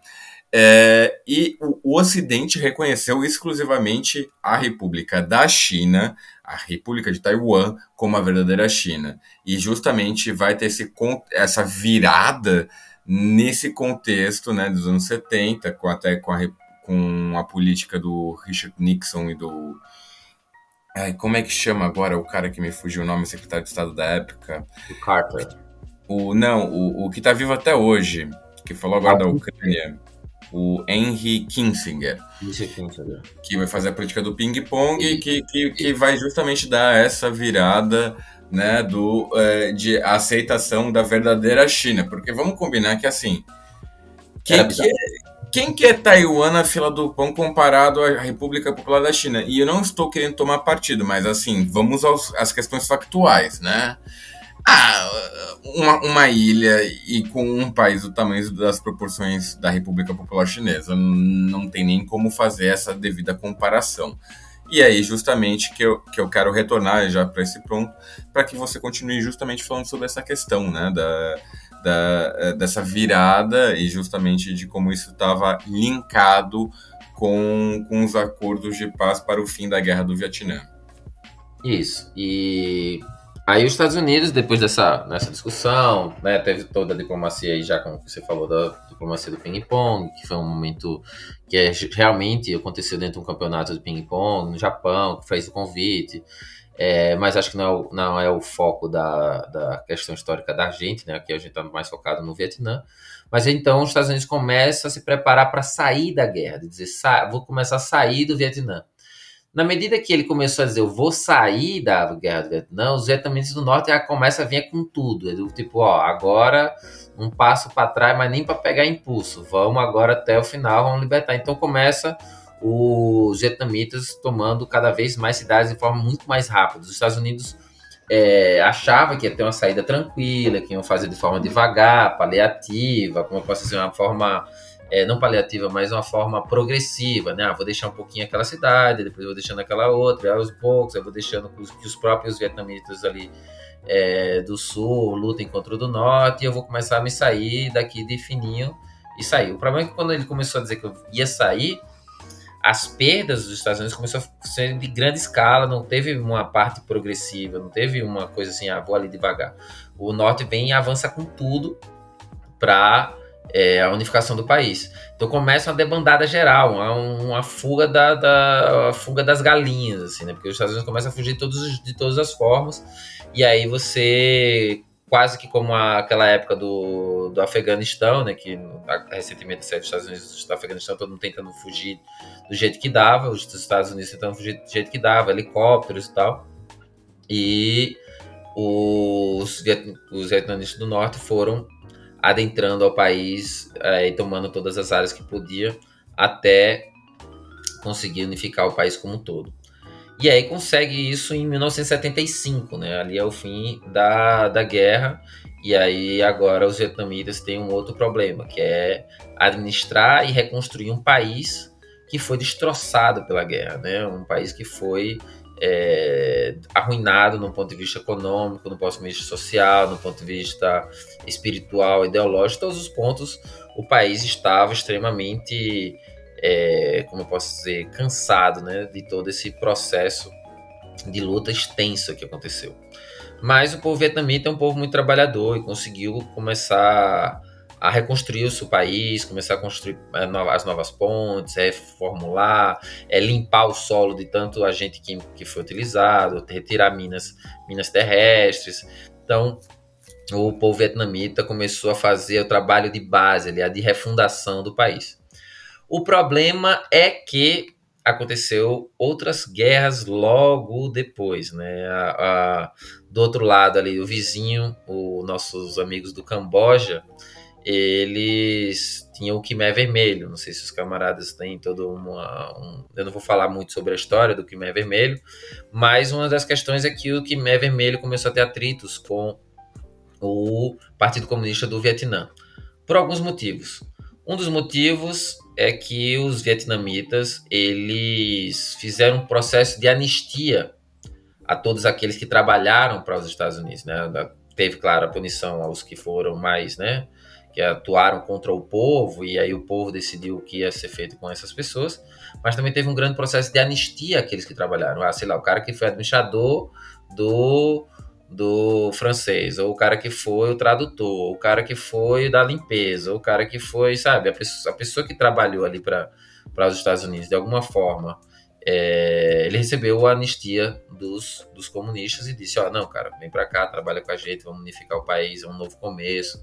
É, e o, o, Ocidente reconheceu exclusivamente a República da China, a República de Taiwan, como a verdadeira China. E justamente vai ter esse, essa virada nesse contexto né, dos anos 70, com, até com a, com a política do Richard Nixon e do. Ai, como é que chama agora o cara que me fugiu o nome, secretário de Estado da época? O Carter. O, não, o, o que está vivo até hoje, que falou agora da Ucrânia, o Henry Kissinger, que vai fazer a política do ping-pong, que, que, que vai justamente dar essa virada né, do, é, de aceitação da verdadeira China. Porque vamos combinar que, assim, quem que, é, quem que é Taiwan na fila do pão comparado à República Popular da China? E eu não estou querendo tomar partido, mas, assim, vamos aos, às questões factuais, né? Ah, uma, uma ilha e com um país do tamanho das proporções da República Popular Chinesa. Não tem nem como fazer essa devida comparação. E aí, justamente, que eu, que eu quero retornar já para esse ponto, para que você continue justamente falando sobre essa questão, né, da, da, dessa virada e justamente de como isso estava linkado com, com os acordos de paz para o fim da Guerra do Vietnã. Isso. E Aí os Estados Unidos, depois dessa, dessa discussão, né, teve toda a diplomacia aí, já como você falou, da diplomacia do ping-pong, que foi um momento que é, realmente aconteceu dentro de um campeonato de ping-pong no Japão, que fez o convite, é, mas acho que não é o, não é o foco da, da questão histórica da gente, né, aqui a gente está mais focado no Vietnã, mas então os Estados Unidos começam a se preparar para sair da guerra, de dizer, vou começar a sair do Vietnã. Na medida que ele começou a dizer, eu vou sair da guerra do Vietnã, os vietnamitas do norte já começam a vir com tudo. É do tipo, ó, agora um passo para trás, mas nem para pegar impulso. Vamos agora até o final, vamos libertar. Então começa os vietnamitas tomando cada vez mais cidades de forma muito mais rápida. Os Estados Unidos é, achavam que ia ter uma saída tranquila, que iam fazer de forma devagar, paliativa, como eu posso dizer, uma forma é, não paliativa, mas uma forma progressiva, né? Ah, vou deixar um pouquinho aquela cidade, depois vou deixando aquela outra, aos poucos eu vou deixando que os, que os próprios vietnamitas ali é, do sul lutem contra o do norte e eu vou começar a me sair daqui de fininho e sair. O problema é que quando ele começou a dizer que eu ia sair, as perdas dos Estados Unidos começou a ser de grande escala, não teve uma parte progressiva, não teve uma coisa assim, ah, vou ali devagar. O norte vem e avança com tudo para é, a unificação do país. Então começa uma debandada geral, uma, uma fuga, da, da fuga das galinhas, assim, né? Porque os Estados Unidos começam a fugir de, todos, de todas as formas, e aí você, quase que como a, aquela época do, do Afeganistão, né? Que recentemente saiu dos Estados Unidos do Afeganistão, todo mundo tentando fugir do jeito que dava, os Estados Unidos tentando fugir do jeito que dava, helicópteros e tal. E os, os vietnamitas do norte foram adentrando ao país é, e tomando todas as áreas que podia até conseguir unificar o país como um todo. E aí consegue isso em 1975, né? Ali é o fim da, da guerra E aí agora os vietnamitas têm um outro problema, que é administrar e reconstruir um país que foi destroçado pela guerra, né? Um país que foi é, arruinado no ponto de vista econômico, no ponto de vista social, no ponto de vista espiritual, ideológico, todos os pontos o país estava extremamente, é, como eu posso dizer, cansado, né, de todo esse processo de luta extensa que aconteceu. Mas o povo vietnamita é um povo muito trabalhador e conseguiu começar a reconstruir o seu país, começar a construir é, as novas pontes, reformular, é, limpar o solo de tanto agente químico que foi utilizado, retirar minas, minas terrestres. Então, o povo vietnamita começou a fazer o trabalho de base, ali, a de refundação do país. O problema é que aconteceu outras guerras logo depois, né? A, a, do outro lado ali, o vizinho, os nossos amigos do Camboja, eles tinham o Khmer Vermelho. Não sei se os camaradas têm todo uma. Um, eu não vou falar muito sobre a história do Khmer Vermelho, mas uma das questões é que o Khmer Vermelho começou a ter atritos com o Partido Comunista do Vietnã, por alguns motivos. Um dos motivos é que os vietnamitas eles fizeram um processo de anistia a todos aqueles que trabalharam para os Estados Unidos, né? Teve, claro, a punição aos que foram mais, né? Que atuaram contra o povo e aí o povo decidiu o que ia ser feito com essas pessoas, mas também teve um grande processo de anistia àqueles que trabalharam. Ah, sei lá, o cara que foi administrador do do francês, ou o cara que foi o tradutor, o cara que foi da limpeza, o cara que foi, sabe, a pessoa, a pessoa que trabalhou ali para os Estados Unidos, de alguma forma, é, ele recebeu a anistia dos, dos comunistas e disse: Ó, oh, não, cara, vem para cá, trabalha com a gente, vamos unificar o país, é um novo começo.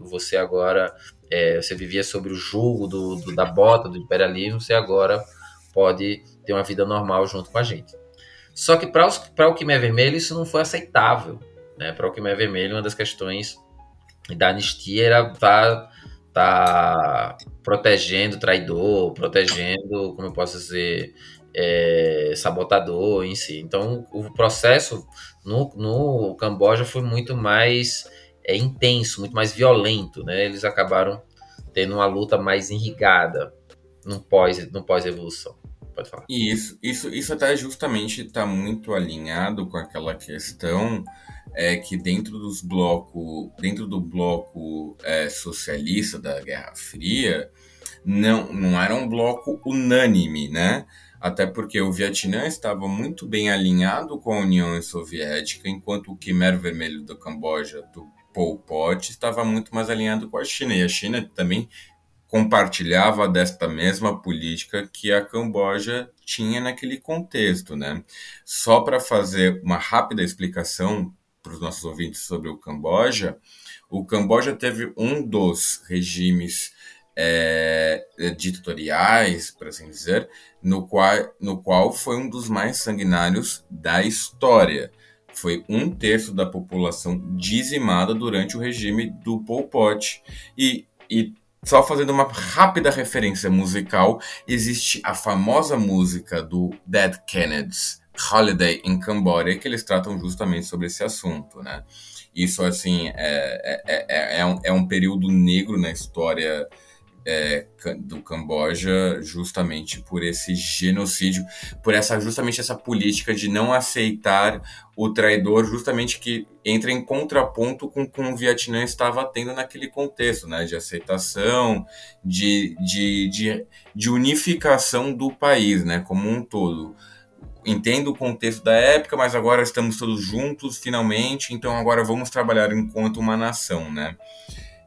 Você agora, é, você vivia sobre o jugo do, do, da bota do imperialismo, você agora pode ter uma vida normal junto com a gente. Só que para o Quimé Vermelho isso não foi aceitável. Né? Para o Quimé Vermelho, uma das questões da anistia era tá, tá protegendo o traidor, protegendo, como eu posso dizer, é, sabotador em si. Então, o processo no, no Camboja foi muito mais é, intenso, muito mais violento. Né? Eles acabaram tendo uma luta mais irrigada no pós-evolução. No pós. Pode falar. Isso, isso, isso até justamente está muito alinhado com aquela questão é, que dentro dos bloco, dentro do bloco é, socialista da Guerra Fria, não, não era um bloco unânime, né? Até porque o Vietnã estava muito bem alinhado com a União Soviética, enquanto o Khmer Vermelho do Camboja, do Pol Pot, estava muito mais alinhado com a China. E a China também compartilhava desta mesma política que a Camboja tinha naquele contexto, né? Só para fazer uma rápida explicação para os nossos ouvintes sobre o Camboja, o Camboja teve um dos regimes é, ditatoriais, por assim dizer, no qual, no qual foi um dos mais sanguinários da história. Foi um terço da população dizimada durante o regime do Pol Pot. E, e só fazendo uma rápida referência musical, existe a famosa música do Dead Kennedys, Holiday in Cambodia, que eles tratam justamente sobre esse assunto, né? Isso, assim, é, é, é, é, um, é um período negro na história é, do Camboja justamente por esse genocídio, por essa justamente essa política de não aceitar o traidor, justamente que entra em contraponto com com o Vietnã estava tendo naquele contexto, né, de aceitação, de, de, de, de unificação do país, né, como um todo entendo o contexto da época, mas agora estamos todos juntos, finalmente, então agora vamos trabalhar enquanto uma nação, né?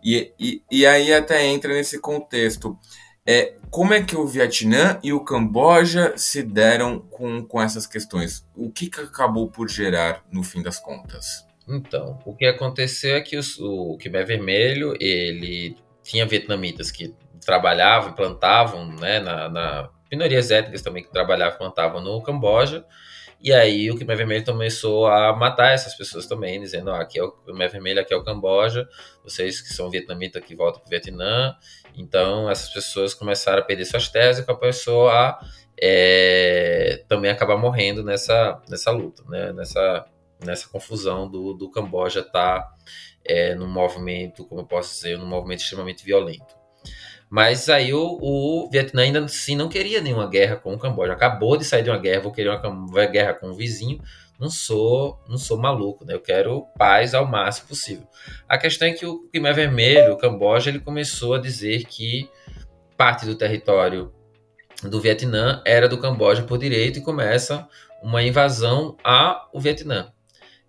E, e, e aí até entra nesse contexto. É, como é que o Vietnã e o Camboja se deram com, com essas questões? O que, que acabou por gerar no fim das contas? Então, o que aconteceu é que o, o Khmer Vermelho, ele tinha vietnamitas que trabalhavam, plantavam, né, na, na minorias étnicas também que trabalhavam, plantavam no Camboja, e aí o Khmer Vermelho começou a matar essas pessoas também, dizendo, ah, aqui é o Khmer Vermelho, aqui é o Camboja, vocês que são vietnamitas que voltam para o Vietnã. Então essas pessoas começaram a perder suas terras e começou a é, também acabar morrendo nessa, nessa luta, né? nessa, nessa confusão do, do Camboja estar tá, é, num movimento, como eu posso dizer, num movimento extremamente violento. Mas aí o, o Vietnã ainda assim não queria nenhuma guerra com o Camboja. Acabou de sair de uma guerra, vou querer uma guerra com o vizinho. Não sou, não sou maluco, né? Eu quero paz ao máximo possível. A questão é que o Khmer Vermelho, o Camboja, ele começou a dizer que parte do território do Vietnã era do Camboja por direito e começa uma invasão ao Vietnã.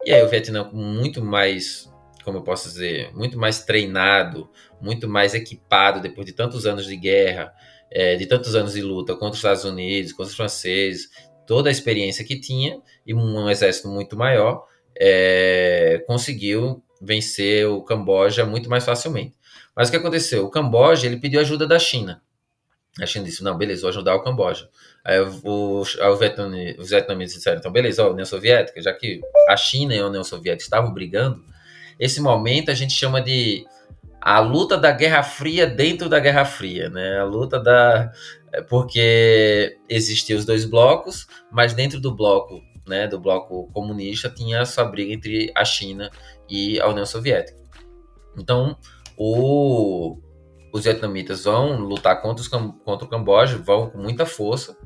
E aí o Vietnã com muito mais, como eu posso dizer, muito mais treinado, muito mais equipado depois de tantos anos de guerra, é, de tantos anos de luta contra os Estados Unidos, contra os franceses, toda a experiência que tinha e um exército muito maior, é, conseguiu vencer o Camboja muito mais facilmente. Mas o que aconteceu? O Camboja ele pediu ajuda da China. A China disse: não, beleza, vou ajudar o Camboja. Aí os, os vietnamitas disseram: então, beleza, a União Soviética, já que a China e a União Soviética estavam brigando, esse momento a gente chama de a luta da Guerra Fria dentro da Guerra Fria, né? A luta da. É, porque existiam os dois blocos, mas dentro do bloco, né, do bloco comunista, tinha a sua briga entre a China e a União Soviética. Então, o, os vietnamitas vão lutar contra, os, contra o Camboja, vão com muita força,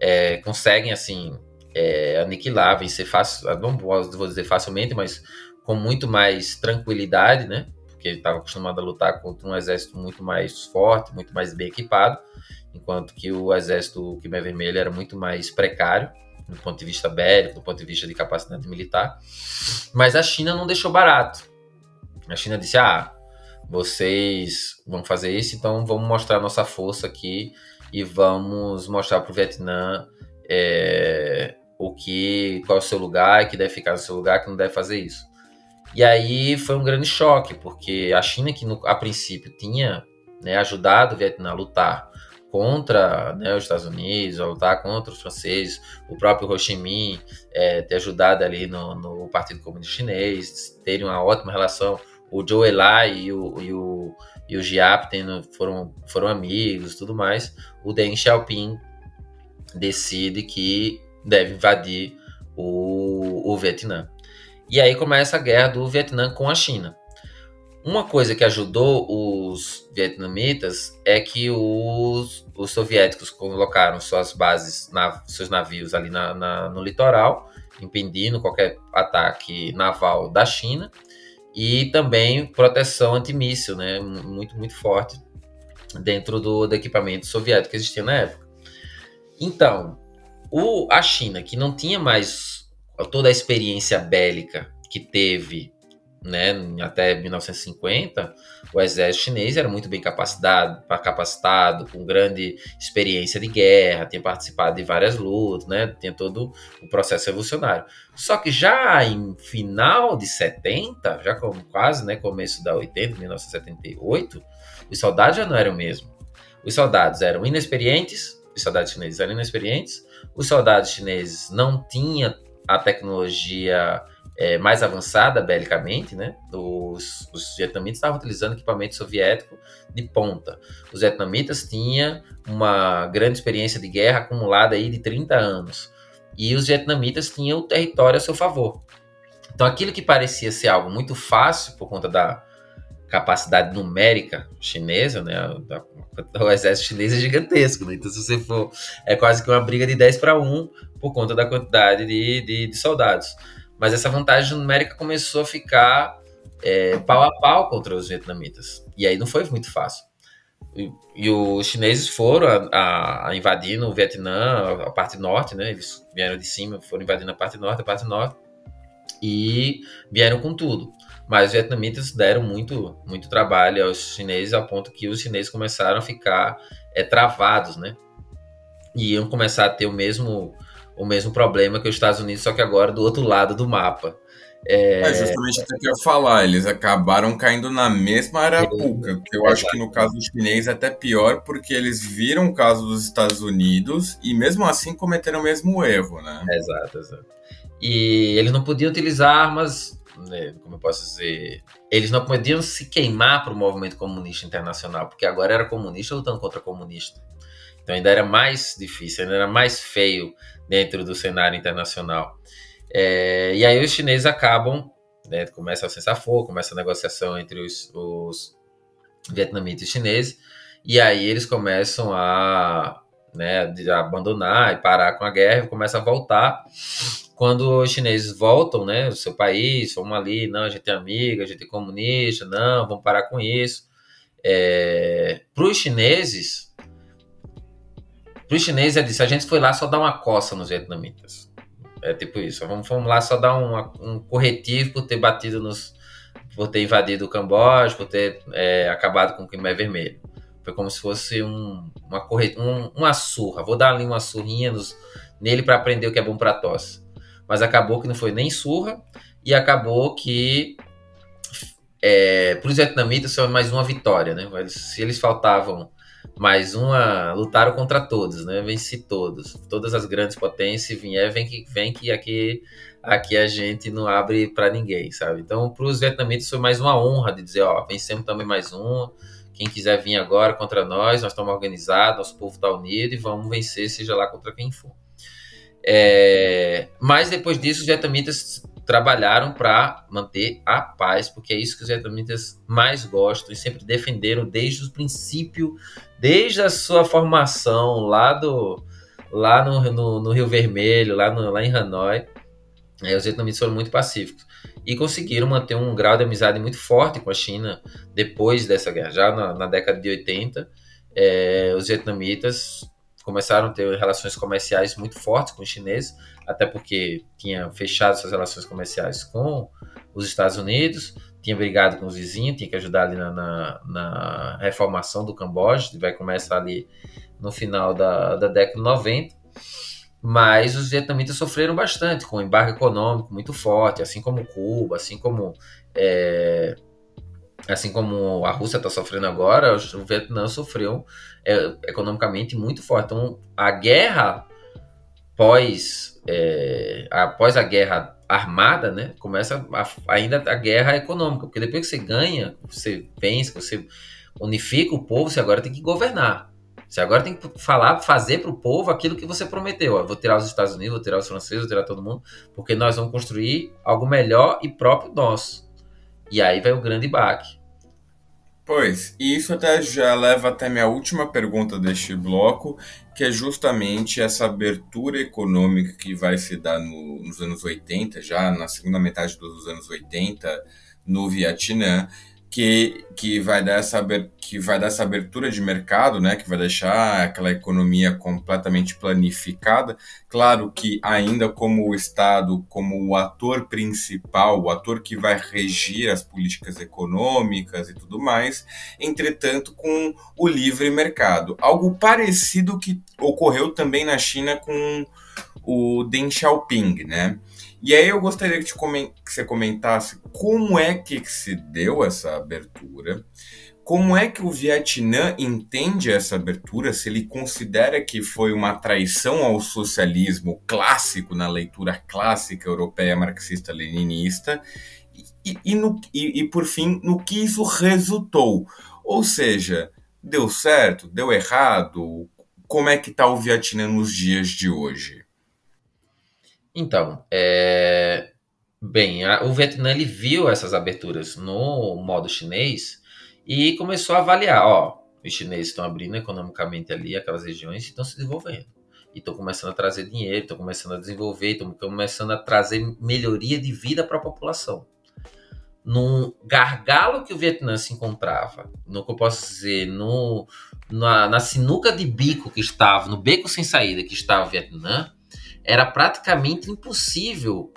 é, conseguem, assim, é, aniquilar, vencer fácil, não vou dizer facilmente, mas com muito mais tranquilidade, né? Porque ele estava acostumado a lutar contra um exército muito mais forte, muito mais bem equipado, enquanto que o exército Khmer Vermelho era muito mais precário do ponto de vista bélico, do ponto de vista de capacidade militar. Mas a China não deixou barato. A China disse: ah, vocês vão fazer isso, então vamos mostrar nossa força aqui e vamos mostrar para o Vietnã é, o que, qual é o seu lugar, que deve ficar no seu lugar, que não deve fazer isso. E aí foi um grande choque, porque a China, que no, a princípio tinha né, ajudado o Vietnã a lutar contra né, os Estados Unidos, a lutar contra os franceses, o próprio Ho Chi Minh é, ter ajudado ali no, no Partido Comunista Chinês, terem uma ótima relação o Joe Eli e o, e o, e o Giap tendo, foram, foram amigos tudo mais, o Deng Xiaoping decide que deve invadir o, o Vietnã. E aí começa a guerra do Vietnã com a China. Uma coisa que ajudou os vietnamitas é que os, os soviéticos colocaram suas bases, na, seus navios ali na, na, no litoral, impedindo qualquer ataque naval da China e também proteção antimíssil, né, muito, muito forte dentro do, do equipamento soviético que existia na época. Então, o, a China, que não tinha mais toda a experiência bélica que teve né, até 1950, o exército chinês era muito bem capacitado, capacitado, com grande experiência de guerra, tinha participado de várias lutas, né, tinha todo o processo revolucionário. Só que já em final de 70, já como quase, né, começo da 80, 1978, os soldados já não eram o mesmo. Os soldados eram inexperientes, os soldados chineses eram inexperientes, os soldados chineses não tinham a tecnologia é, mais avançada belicamente, né? Os, os vietnamitas estavam utilizando equipamento soviético de ponta. Os vietnamitas tinham uma grande experiência de guerra acumulada aí de 30 anos. E os vietnamitas tinham o território a seu favor. Então aquilo que parecia ser algo muito fácil por conta da capacidade numérica chinesa, né? O exército chinês é gigantesco, né? Então se você for, é quase que uma briga de 10 para 1 por conta da quantidade de, de, de soldados. Mas essa vantagem numérica começou a ficar é, pau a pau contra os vietnamitas. E aí não foi muito fácil. E, e os chineses foram a, a, invadindo o Vietnã, a parte norte, né? Eles vieram de cima, foram invadindo a parte norte, a parte norte. E vieram com tudo. Mas os vietnamitas deram muito, muito trabalho aos chineses, ao ponto que os chineses começaram a ficar é, travados, né? E iam começar a ter o mesmo o mesmo problema que os Estados Unidos, só que agora do outro lado do mapa. É, é justamente o que eu ia falar, eles acabaram caindo na mesma arapuca, que eu acho que no caso chinês é até pior, porque eles viram o caso dos Estados Unidos e mesmo assim cometeram o mesmo erro, né? Exato, exato. E eles não podiam utilizar armas, né, como eu posso dizer, eles não podiam se queimar para o movimento comunista internacional, porque agora era comunista lutando contra comunista. Então ainda era mais difícil, ainda era mais feio dentro do cenário internacional. É, e aí os chineses acabam, né, começa a cessar fogo, começa a negociação entre os, os vietnamitas e chineses, e aí eles começam a, né, a abandonar e parar com a guerra, começa a voltar. Quando os chineses voltam, né, o seu país, vamos ali, não, a gente é amiga, a gente é comunista, não, vamos parar com isso. É, Para os chineses, para os chineses é disso, a gente foi lá só dar uma coça nos vietnamitas. É tipo isso, vamos, vamos lá só dar um, um corretivo por ter batido nos, por ter invadido o Camboja, por ter é, acabado com o Khmer Vermelho. Foi como se fosse um, uma, corret... um, uma surra. Vou dar ali uma surrinha nos... nele para aprender o que é bom para tosse. Mas acabou que não foi nem surra e acabou que é, para os vietnamitas foi mais uma vitória, né? Se eles faltavam mais uma, lutaram contra todos, né? Venci todos, todas as grandes potências. Se vier, vem que vem que aqui aqui a gente não abre para ninguém, sabe? Então, para os vietnamitas foi mais uma honra de dizer, ó, vencemos também mais uma quem quiser vir agora contra nós, nós estamos organizados, nosso povo está unido e vamos vencer, seja lá contra quem for. É, mas depois disso, os vietnamitas trabalharam para manter a paz, porque é isso que os vietnamitas mais gostam e sempre defenderam desde o princípio, desde a sua formação lá do lá no, no, no Rio Vermelho, lá, no, lá em Hanoi. É, os vietnamitas foram muito pacíficos e conseguiram manter um grau de amizade muito forte com a China depois dessa guerra. Já na, na década de 80, é, os vietnamitas começaram a ter relações comerciais muito fortes com os chineses, até porque tinha fechado suas relações comerciais com os Estados Unidos, tinha brigado com os vizinhos, tinha que ajudar ali na, na, na reformação do Camboja, que vai começar ali no final da, da década de 90 mas os vietnamitas sofreram bastante com o embargo econômico muito forte, assim como Cuba, assim como é, assim como a Rússia está sofrendo agora, o Vietnã sofreu é, economicamente muito forte. Então, a guerra pós é, após a guerra armada, né, começa a, ainda a guerra econômica, porque depois que você ganha, você vence, você unifica o povo, você agora tem que governar. Você agora tem que falar, fazer para o povo aquilo que você prometeu. Ó, vou tirar os Estados Unidos, vou tirar os franceses, vou tirar todo mundo, porque nós vamos construir algo melhor e próprio nosso. E aí vai o grande baque. Pois, e isso até já leva até minha última pergunta deste bloco, que é justamente essa abertura econômica que vai se dar no, nos anos 80, já na segunda metade dos anos 80, no Vietnã, que, que, vai dar essa, que vai dar essa abertura de mercado, né, que vai deixar aquela economia completamente planificada. Claro que ainda como o Estado, como o ator principal, o ator que vai regir as políticas econômicas e tudo mais, entretanto com o livre mercado. Algo parecido que ocorreu também na China com o Deng Xiaoping, né? E aí eu gostaria que, que você comentasse como é que se deu essa abertura, como é que o Vietnã entende essa abertura, se ele considera que foi uma traição ao socialismo clássico, na leitura clássica europeia marxista-leninista, e, e, no, e, e por fim, no que isso resultou. Ou seja, deu certo, deu errado? Como é que está o Vietnã nos dias de hoje? Então, é... bem, a, o Vietnã ele viu essas aberturas no modo chinês e começou a avaliar, ó, os chineses estão abrindo economicamente ali aquelas regiões e estão se desenvolvendo. E estão começando a trazer dinheiro, estão começando a desenvolver, estão começando a trazer melhoria de vida para a população. Num gargalo que o Vietnã se encontrava, no que eu posso dizer, no, na, na sinuca de bico que estava, no beco sem saída que estava o Vietnã, era praticamente impossível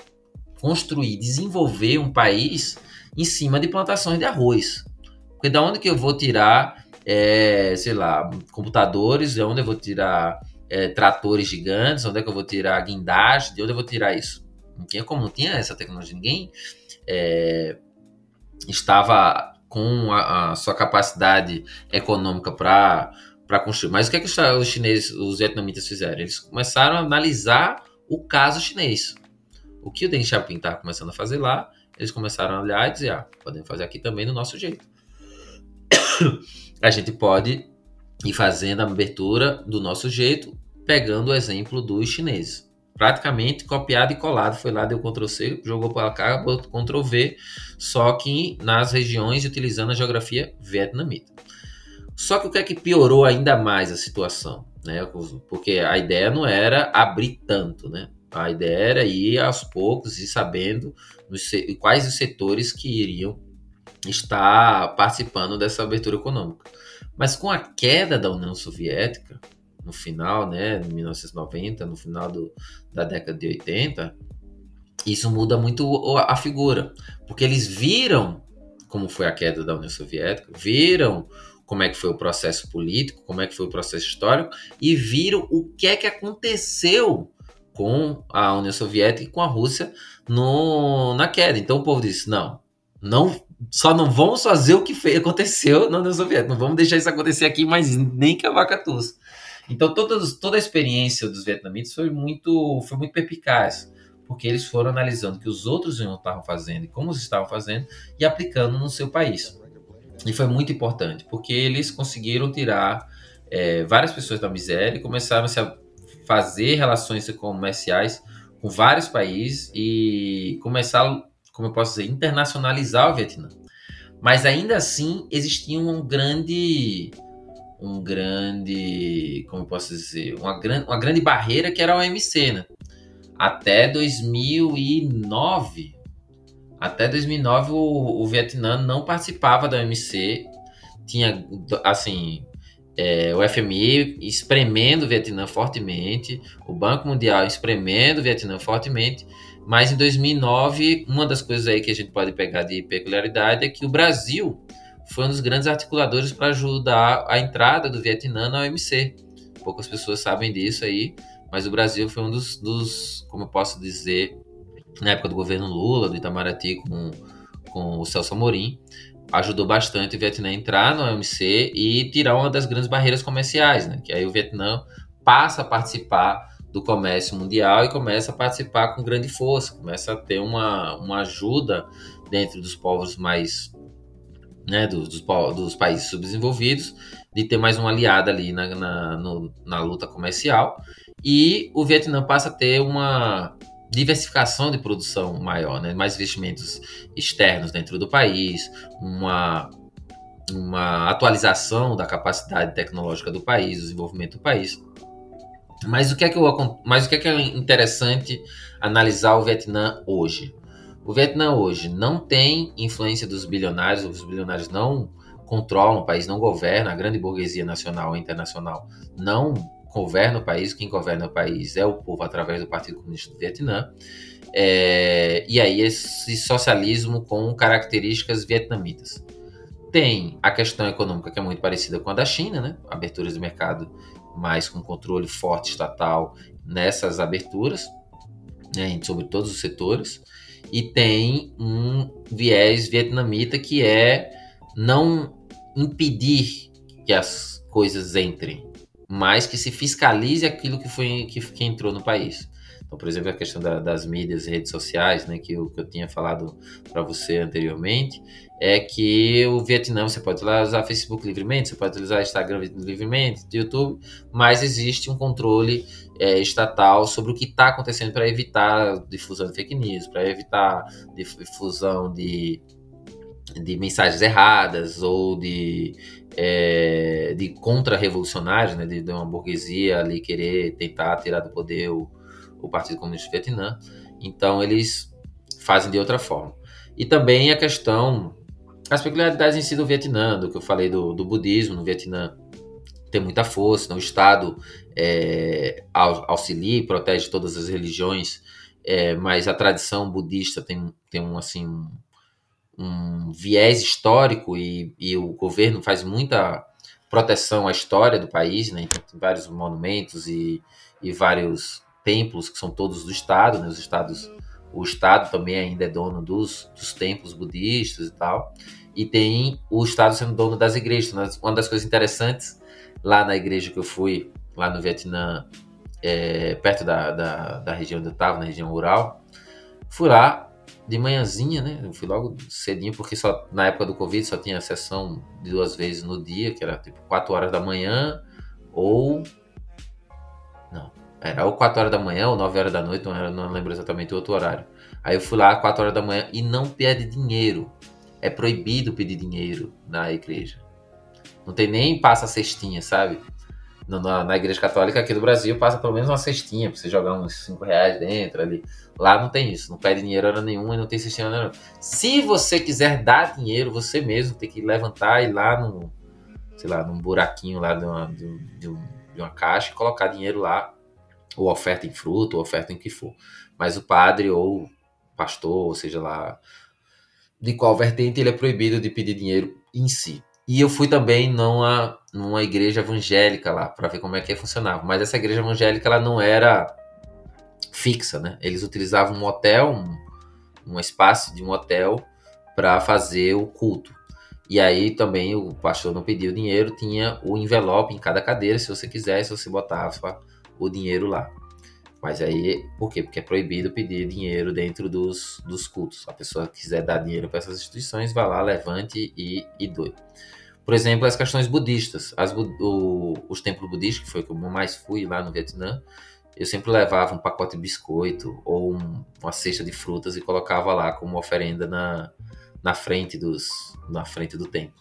construir, desenvolver um país em cima de plantações de arroz. Porque da onde que eu vou tirar, é, sei lá, computadores, de onde eu vou tirar é, tratores gigantes, onde é que eu vou tirar guindaste, de onde eu vou tirar isso? Não tinha como, não tinha essa tecnologia, ninguém é, estava com a, a, sua capacidade econômica para para construir. Mas o que, é que os chineses, os vietnamitas fizeram? Eles começaram a analisar o caso chinês. O que o Deng Xiaoping estava começando a fazer lá, eles começaram a olhar e dizer, ah, podemos fazer aqui também do nosso jeito. a gente pode ir fazendo a abertura do nosso jeito, pegando o exemplo dos chineses. praticamente copiado e colado. Foi lá, deu Ctrl C, jogou para cá, botou Ctrl V, só que nas regiões utilizando a geografia vietnamita. Só que o que é que piorou ainda mais a situação? Né? Porque a ideia não era abrir tanto, né? A ideia era ir aos poucos e sabendo quais os setores que iriam estar participando dessa abertura econômica. Mas com a queda da União Soviética, no final, né, em 1990, no final do, da década de 80, isso muda muito a figura, porque eles viram como foi a queda da União Soviética, viram como é que foi o processo político, como é que foi o processo histórico e viram o que é que aconteceu com a União Soviética e com a Rússia no, na queda. Então o povo disse: não, não, só não vamos fazer o que aconteceu na União Soviética, não vamos deixar isso acontecer aqui, mas nem que a vaca tussa. Então toda, toda a experiência dos vietnamitas foi muito, foi muito perpicaz, porque eles foram analisando o que os outros estavam fazendo e como eles estavam fazendo e aplicando no seu país. E foi muito importante, porque eles conseguiram tirar é, várias pessoas da miséria e começaram a fazer relações comerciais com vários países e começar, como eu posso dizer, internacionalizar o Vietnã. Mas ainda assim existia um grande um grande, como eu posso dizer, uma grande, uma grande barreira que era a OMC, né? Até 2009, até 2009 o, o Vietnã não participava da OMC, tinha, assim, é, o FMI espremendo o Vietnã fortemente, o Banco Mundial espremendo o Vietnã fortemente, mas em 2009, uma das coisas aí que a gente pode pegar de peculiaridade é que o Brasil foi um dos grandes articuladores para ajudar a entrada do Vietnã na OMC. Poucas pessoas sabem disso aí, mas o Brasil foi um dos, dos como eu posso dizer, na época do governo Lula, do Itamaraty com, com o Celso Amorim, ajudou bastante o Vietnã a entrar na OMC e tirar uma das grandes barreiras comerciais, né? Que aí o Vietnã passa a participar do comércio mundial e começa a participar com grande força, começa a ter uma, uma ajuda dentro dos povos mais né, dos, dos, dos, países subdesenvolvidos, de ter mais um aliado ali na, na, no, na luta comercial. E o Vietnã passa a ter uma diversificação de produção maior, né, mais investimentos externos dentro do país, uma, uma atualização da capacidade tecnológica do país, do desenvolvimento do país. Mas o que é que, eu, mas o que é, que é interessante analisar o Vietnã hoje? O Vietnã hoje não tem influência dos bilionários, os bilionários não controlam o país, não governam, a grande burguesia nacional e internacional não governa o país, quem governa o país é o povo através do Partido Comunista do Vietnã. É, e aí esse socialismo com características vietnamitas. Tem a questão econômica que é muito parecida com a da China, né? Aberturas de mercado, mas com controle forte estatal nessas aberturas, né? sobre todos os setores e tem um viés vietnamita que é não impedir que as coisas entrem, mas que se fiscalize aquilo que foi que, que entrou no país. Então, por exemplo, a questão da, das mídias e redes sociais, né, que eu, que eu tinha falado para você anteriormente, é que o Vietnã você pode usar Facebook livremente, você pode utilizar Instagram livremente, YouTube, mas existe um controle é, estatal sobre o que está acontecendo para evitar difusão de fake news, para evitar difusão de, de mensagens erradas ou de, é, de contra-revolucionários, né, de, de, uma burguesia ali querer tentar tirar do poder o, o Partido Comunista do Vietnã. Então eles fazem de outra forma. E também a questão, as peculiaridades em si do Vietnã, do que eu falei do, do budismo no Vietnã, tem muita força, né? o Estado é, auxilia e protege todas as religiões, é, mas a tradição budista tem, tem um, assim, um, viés histórico e, e, o governo faz muita proteção à história do país, né? então tem vários monumentos e, e vários templos que são todos do Estado, né? os estados, o Estado também ainda é dono dos, dos templos budistas e tal, e tem o Estado sendo dono das igrejas. Uma das coisas interessantes lá na igreja que eu fui, lá no Vietnã, é, perto da, da, da, região onde eu estava, na região rural. Fui lá de manhãzinha, né? Eu fui logo cedinho, porque só na época do Covid só tinha sessão de duas vezes no dia, que era tipo 4 horas da manhã ou. Não, Era ou 4 horas da manhã ou 9 horas da noite, não, era, não lembro exatamente o outro horário. Aí eu fui lá 4 horas da manhã e não pede dinheiro. É proibido pedir dinheiro na igreja. Não tem nem passa cestinha, sabe? Na, na, igreja católica aqui do Brasil passa pelo menos uma cestinha pra você jogar uns 5 reais dentro ali. Lá não tem isso, não pede dinheiro hora nenhuma e não tem hora nenhuma. Se você quiser dar dinheiro, você mesmo tem que levantar e ir lá no, sei lá, num buraquinho lá de uma, de, de, de uma caixa e colocar dinheiro lá, ou oferta em fruto, ou oferta em que for. Mas o padre ou pastor, ou seja lá, de qual vertente ele é proibido de pedir dinheiro em si. E eu fui também numa, numa igreja evangélica lá, para ver como é que funcionava. Mas essa igreja evangélica, ela não era fixa, né? Eles utilizavam um hotel, um, um espaço de um hotel para fazer o culto. E aí também o pastor não pediu dinheiro, tinha o envelope em cada cadeira, se você quisesse, você botava o dinheiro lá. Mas aí, por quê? Porque é proibido pedir dinheiro dentro dos, dos cultos. A pessoa quiser dar dinheiro para essas instituições, vá lá, levante e, e doe. Por exemplo, as questões budistas. As, o, os templos budistas, que foi o que eu mais fui lá no Vietnã, eu sempre levava um pacote de biscoito ou um, uma cesta de frutas e colocava lá como oferenda na, na frente dos na frente do templo.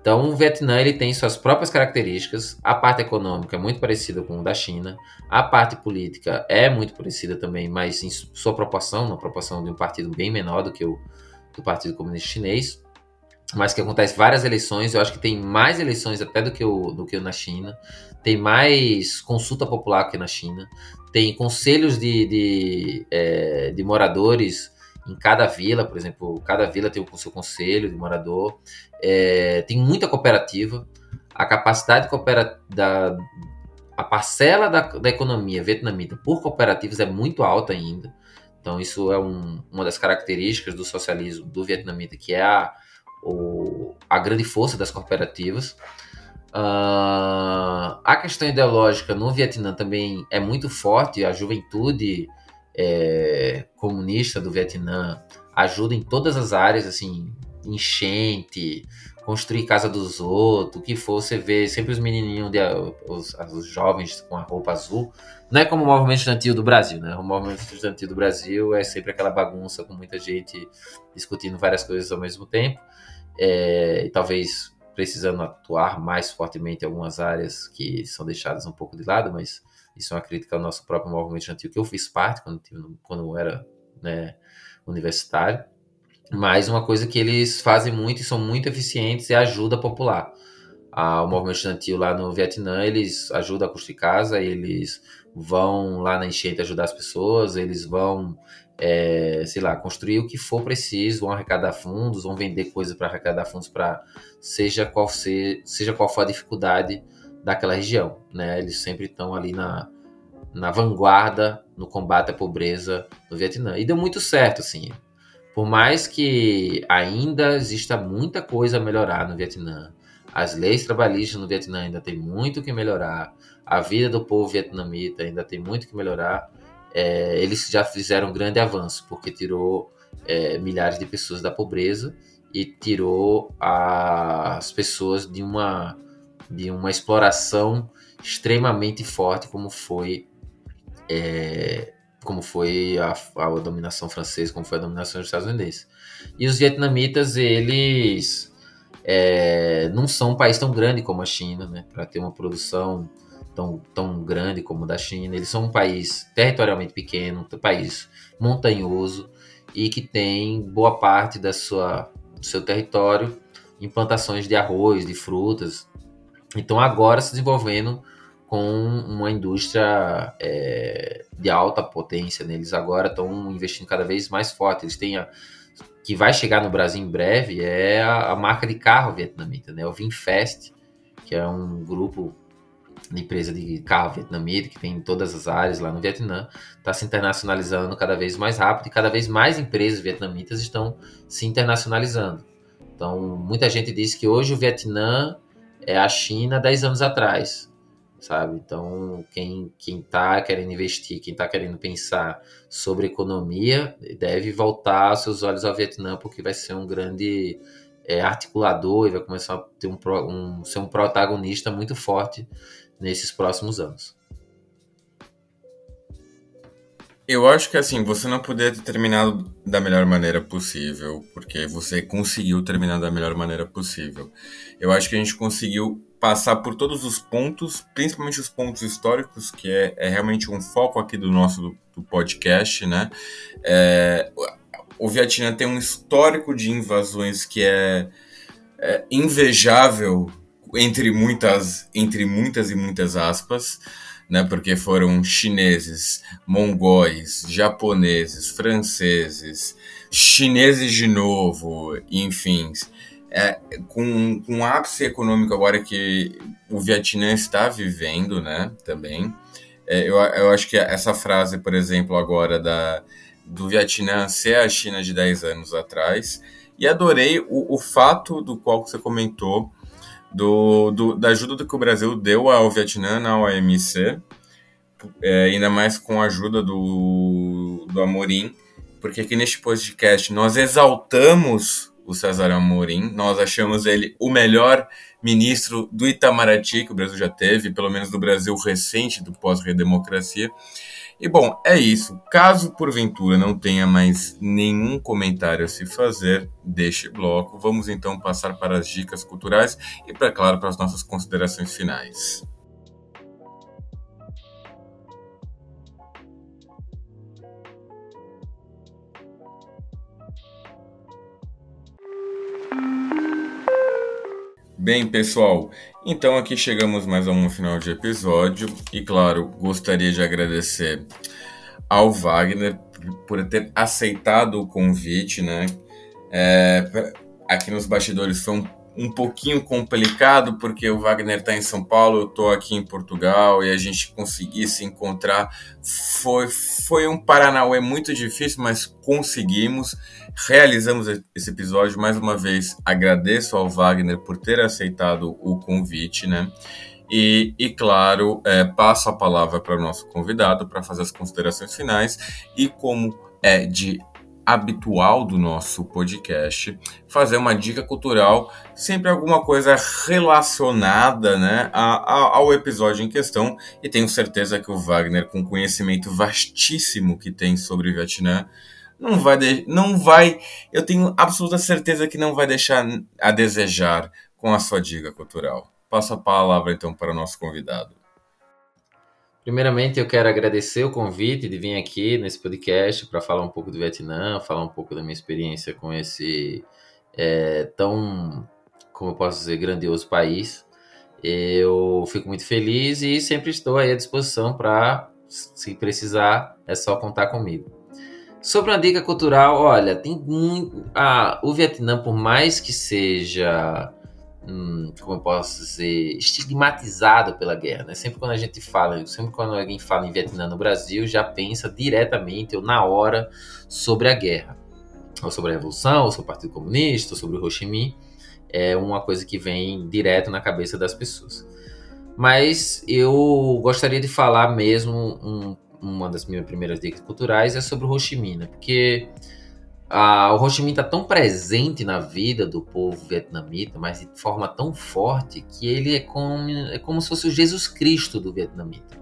Então, o Vietnã ele tem suas próprias características. A parte econômica é muito parecida com o da China. A parte política é muito parecida também, mas em sua proporção, na proporção de um partido bem menor do que o do Partido Comunista Chinês. Mas que acontece várias eleições. Eu acho que tem mais eleições até do que o do que na China. Tem mais consulta popular que na China. Tem conselhos de, de, é, de moradores em cada vila, por exemplo, cada vila tem o seu conselho de morador, é, tem muita cooperativa, a capacidade coopera da a parcela da, da economia vietnamita por cooperativas é muito alta ainda. Então isso é um, uma das características do socialismo do vietnamita, que é a, o, a grande força das cooperativas. Uh, a questão ideológica no Vietnã também é muito forte, a juventude é, comunista do Vietnã ajuda em todas as áreas, assim, enchente, construir casa dos outros, o que for, você vê sempre os menininhos, de, os, os, jovens com a roupa azul. Não é como o movimento estudantil do Brasil, né? O movimento estudantil do Brasil é sempre aquela bagunça com muita gente discutindo várias coisas ao mesmo tempo. É, e talvez precisando atuar mais fortemente em algumas áreas que são deixadas um pouco de lado, mas isso é uma crítica ao nosso próprio movimento estudantil, que eu fiz parte quando, quando eu era né, universitário. Mas uma coisa que eles fazem muito e são muito eficientes é a ajuda popular. Ah, o movimento estudantil lá no Vietnã, eles ajudam a construir casa, eles vão lá na enchente ajudar as pessoas, eles vão, é, sei lá, construir o que for preciso, vão arrecadar fundos, vão vender coisas para arrecadar fundos para seja qual seja qual for a dificuldade daquela região, né? Eles sempre estão ali na, na vanguarda no combate à pobreza no Vietnã. E deu muito certo, assim. Por mais que ainda exista muita coisa a melhorar no Vietnã, as leis trabalhistas no Vietnã ainda tem muito que melhorar, a vida do povo vietnamita ainda tem muito que melhorar, é, eles já fizeram um grande avanço, porque tirou é, milhares de pessoas da pobreza e tirou as pessoas de uma de uma exploração extremamente forte como foi é, como foi a, a, dominação francesa, como foi a dominação dos Estados Unidos. E os vietnamitas, eles é, não são um país tão grande como a China, né, para ter uma produção tão, tão grande como a da China. Eles são um país territorialmente pequeno, um país montanhoso e que tem boa parte da sua, do seu território em plantações de arroz, de frutas, então agora se desenvolvendo com uma indústria é, de alta potência. Né? Eles agora estão investindo cada vez mais forte. Eles têm a, que vai chegar no Brasil em breve é a, a marca de carro vietnamita, né? O Vinfast, que é um grupo empresa de carro vietnamita que tem em todas as áreas lá no Vietnã, está se internacionalizando cada vez mais rápido e cada vez mais empresas vietnamitas estão se internacionalizando. Então, muita gente diz que hoje o Vietnã é a China 10 anos atrás, sabe? Então, quem quem está querendo investir, quem está querendo pensar sobre economia, deve voltar seus olhos ao Vietnã, porque vai ser um grande é, articulador e vai começar a ter um, um, ser um protagonista muito forte nesses próximos anos. Eu acho que assim, você não poderia ter terminado da melhor maneira possível, porque você conseguiu terminar da melhor maneira possível. Eu acho que a gente conseguiu passar por todos os pontos, principalmente os pontos históricos, que é, é realmente um foco aqui do nosso do, do podcast, né? É, o Vietnã tem um histórico de invasões que é, é invejável entre muitas, entre muitas e muitas aspas, né? Porque foram chineses, mongóis, japoneses, franceses, chineses de novo, enfim. É, com, com ápice econômico agora que o Vietnã está vivendo, né, também, é, eu, eu acho que essa frase, por exemplo, agora da, do Vietnã ser a China de 10 anos atrás, e adorei o, o fato do qual você comentou, do, do, da ajuda que o Brasil deu ao Vietnã na OMC, é, ainda mais com a ajuda do, do Amorim, porque aqui neste podcast nós exaltamos o César Amorim, nós achamos ele o melhor ministro do Itamaraty que o Brasil já teve, pelo menos do Brasil recente, do pós-redemocracia. E bom, é isso. Caso porventura não tenha mais nenhum comentário a se fazer deste bloco, vamos então passar para as dicas culturais e, para claro, para as nossas considerações finais. Bem, pessoal, então aqui chegamos mais a um final de episódio e, claro, gostaria de agradecer ao Wagner por ter aceitado o convite, né? É, aqui nos bastidores foi um um pouquinho complicado, porque o Wagner está em São Paulo, eu estou aqui em Portugal, e a gente conseguir se encontrar. Foi, foi um Paranauê muito difícil, mas conseguimos, realizamos esse episódio. Mais uma vez, agradeço ao Wagner por ter aceitado o convite, né? E, e, claro, é, passo a palavra para o nosso convidado para fazer as considerações finais. E como é de habitual do nosso podcast, fazer uma dica cultural, sempre alguma coisa relacionada né, a, a, ao episódio em questão. E tenho certeza que o Wagner, com conhecimento vastíssimo que tem sobre o Vietnã, não vai, de, não vai, eu tenho absoluta certeza que não vai deixar a desejar com a sua dica cultural. Passo a palavra então para o nosso convidado. Primeiramente, eu quero agradecer o convite de vir aqui nesse podcast para falar um pouco do Vietnã, falar um pouco da minha experiência com esse é, tão, como eu posso dizer, grandioso país. Eu fico muito feliz e sempre estou à disposição para, se precisar, é só contar comigo. Sobre uma dica cultural, olha, tem muito. Ah, o Vietnã, por mais que seja hum, como eu posso dizer, estigmatizado pela guerra. Né? Sempre quando a gente fala, sempre quando alguém fala em Vietnã no Brasil, já pensa diretamente ou na hora sobre a guerra, ou sobre a revolução, ou sobre o Partido Comunista, ou sobre o Ho Chi Minh. É uma coisa que vem direto na cabeça das pessoas. Mas eu gostaria de falar mesmo um, uma das minhas primeiras dicas culturais é sobre o Ho Chi Minh, né? porque ah, o Ho Chi Minh está tão presente na vida do povo vietnamita, mas de forma tão forte que ele é como, é como se fosse o Jesus Cristo do vietnamita.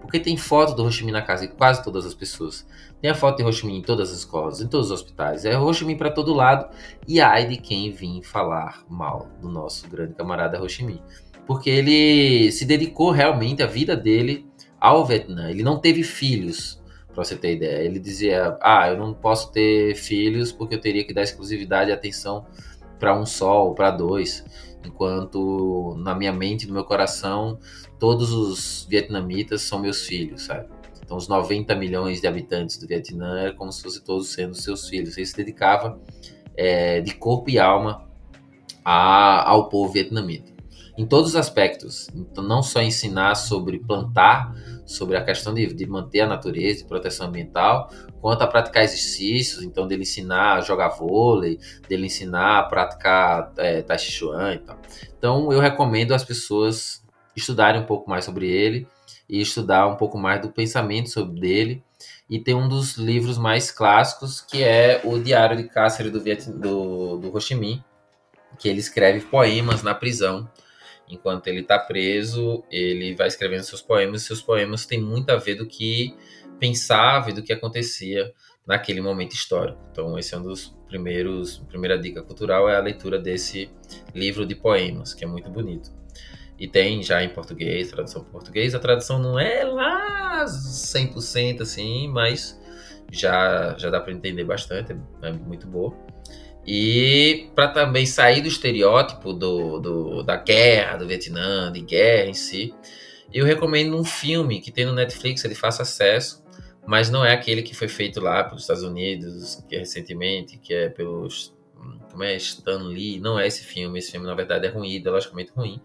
Porque tem foto do Ho Chi Minh na casa de quase todas as pessoas. Tem a foto de Ho Chi Minh em todas as escolas, em todos os hospitais. É Ho Chi Minh para todo lado. E ai de quem vir falar mal do nosso grande camarada Ho Chi Minh. Porque ele se dedicou realmente a vida dele ao Vietnã. Ele não teve filhos para você ter ideia. Ele dizia: Ah, eu não posso ter filhos porque eu teria que dar exclusividade e atenção para um só ou para dois, enquanto na minha mente, no meu coração, todos os vietnamitas são meus filhos, sabe? Então, os 90 milhões de habitantes do Vietnã era como se fossem todos sendo seus filhos. Ele se dedicava é, de corpo e alma a, ao povo vietnamita em todos os aspectos. Então, não só ensinar sobre plantar, sobre a questão de, de manter a natureza, de proteção ambiental, quanto a praticar exercícios, então dele ensinar a jogar vôlei, dele ensinar a praticar é, tai chi chuan e tal. Então, eu recomendo as pessoas estudarem um pouco mais sobre ele e estudar um pouco mais do pensamento sobre dele. E tem um dos livros mais clássicos, que é o Diário de Cáceres do, Viet... do, do Ho Chi Minh, que ele escreve poemas na prisão enquanto ele está preso, ele vai escrevendo seus poemas, e seus poemas têm muito a ver do que pensava e do que acontecia naquele momento histórico. Então, esse é um dos primeiros, primeira dica cultural é a leitura desse livro de poemas, que é muito bonito. E tem já em português, tradução português. A tradução não é lá 100% assim, mas já, já dá para entender bastante, é muito boa. E para também sair do estereótipo do, do, da guerra, do Vietnã, de guerra em si, eu recomendo um filme que tem no Netflix, ele faz acesso, mas não é aquele que foi feito lá pelos Estados Unidos, que é recentemente, que é pelos. Como é? Stan Lee. Não é esse filme. Esse filme, na verdade, é ruim, ideologicamente ruim.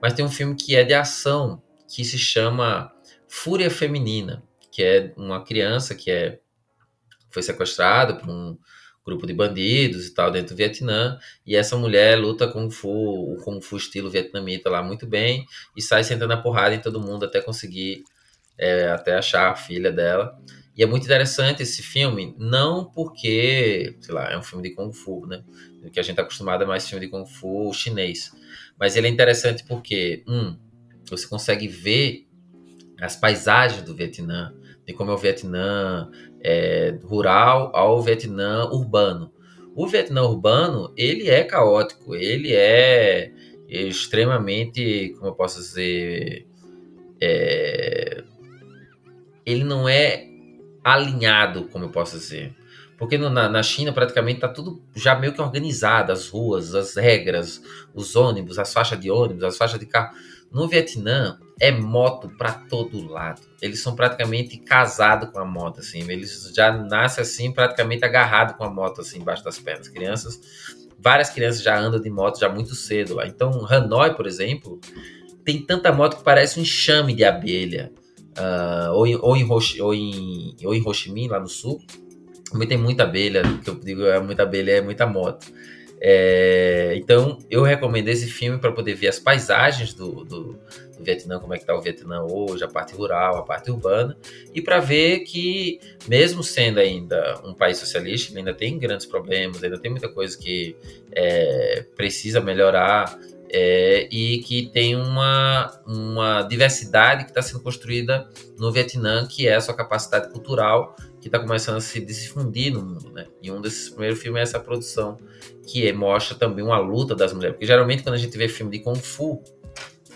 Mas tem um filme que é de ação, que se chama Fúria Feminina, que é uma criança que é, foi sequestrada por um grupo de bandidos e tal dentro do Vietnã, e essa mulher luta Kung Fu, o Kung Fu estilo vietnamita lá muito bem, e sai sentando a porrada em todo mundo até conseguir, é, até achar a filha dela. E é muito interessante esse filme, não porque, sei lá, é um filme de Kung Fu, né? Que a gente está acostumado a mais filme de Kung Fu chinês. Mas ele é interessante porque, um, você consegue ver as paisagens do Vietnã, de como é o Vietnã é, rural ao Vietnã urbano. O Vietnã urbano, ele é caótico, ele é extremamente, como eu posso dizer, é, ele não é alinhado, como eu posso dizer. Porque no, na, na, China praticamente está tudo já meio que organizado, as ruas, as regras, os ônibus, as faixas de ônibus, as faixas de carro. No Vietnã é moto para todo lado. Eles são praticamente casados com a moto, assim. Eles já nascem assim, praticamente agarrados com a moto assim embaixo das pernas. Crianças, várias crianças já andam de moto já muito cedo lá. Então Hanoi, por exemplo, tem tanta moto que parece um enxame de abelha. Uh, ou, em, ou, em Ho, ou, em, ou em Ho Chi Minh, lá no sul, também tem muita abelha, que eu digo é muita abelha, é muita moto. É, então eu recomendo esse filme para poder ver as paisagens do, do, do, Vietnã, como é que está o Vietnã hoje, a parte rural, a parte urbana, e para ver que, mesmo sendo ainda um país socialista, ainda tem grandes problemas, ainda tem muita coisa que é, precisa melhorar é, e que tem uma, uma diversidade que está sendo construída no Vietnã, que é a sua capacidade cultural, que está começando a se difundir no mundo. Né? E um desses primeiros filmes é essa produção, que mostra também uma luta das mulheres. Porque geralmente quando a gente vê filme de Kung Fu,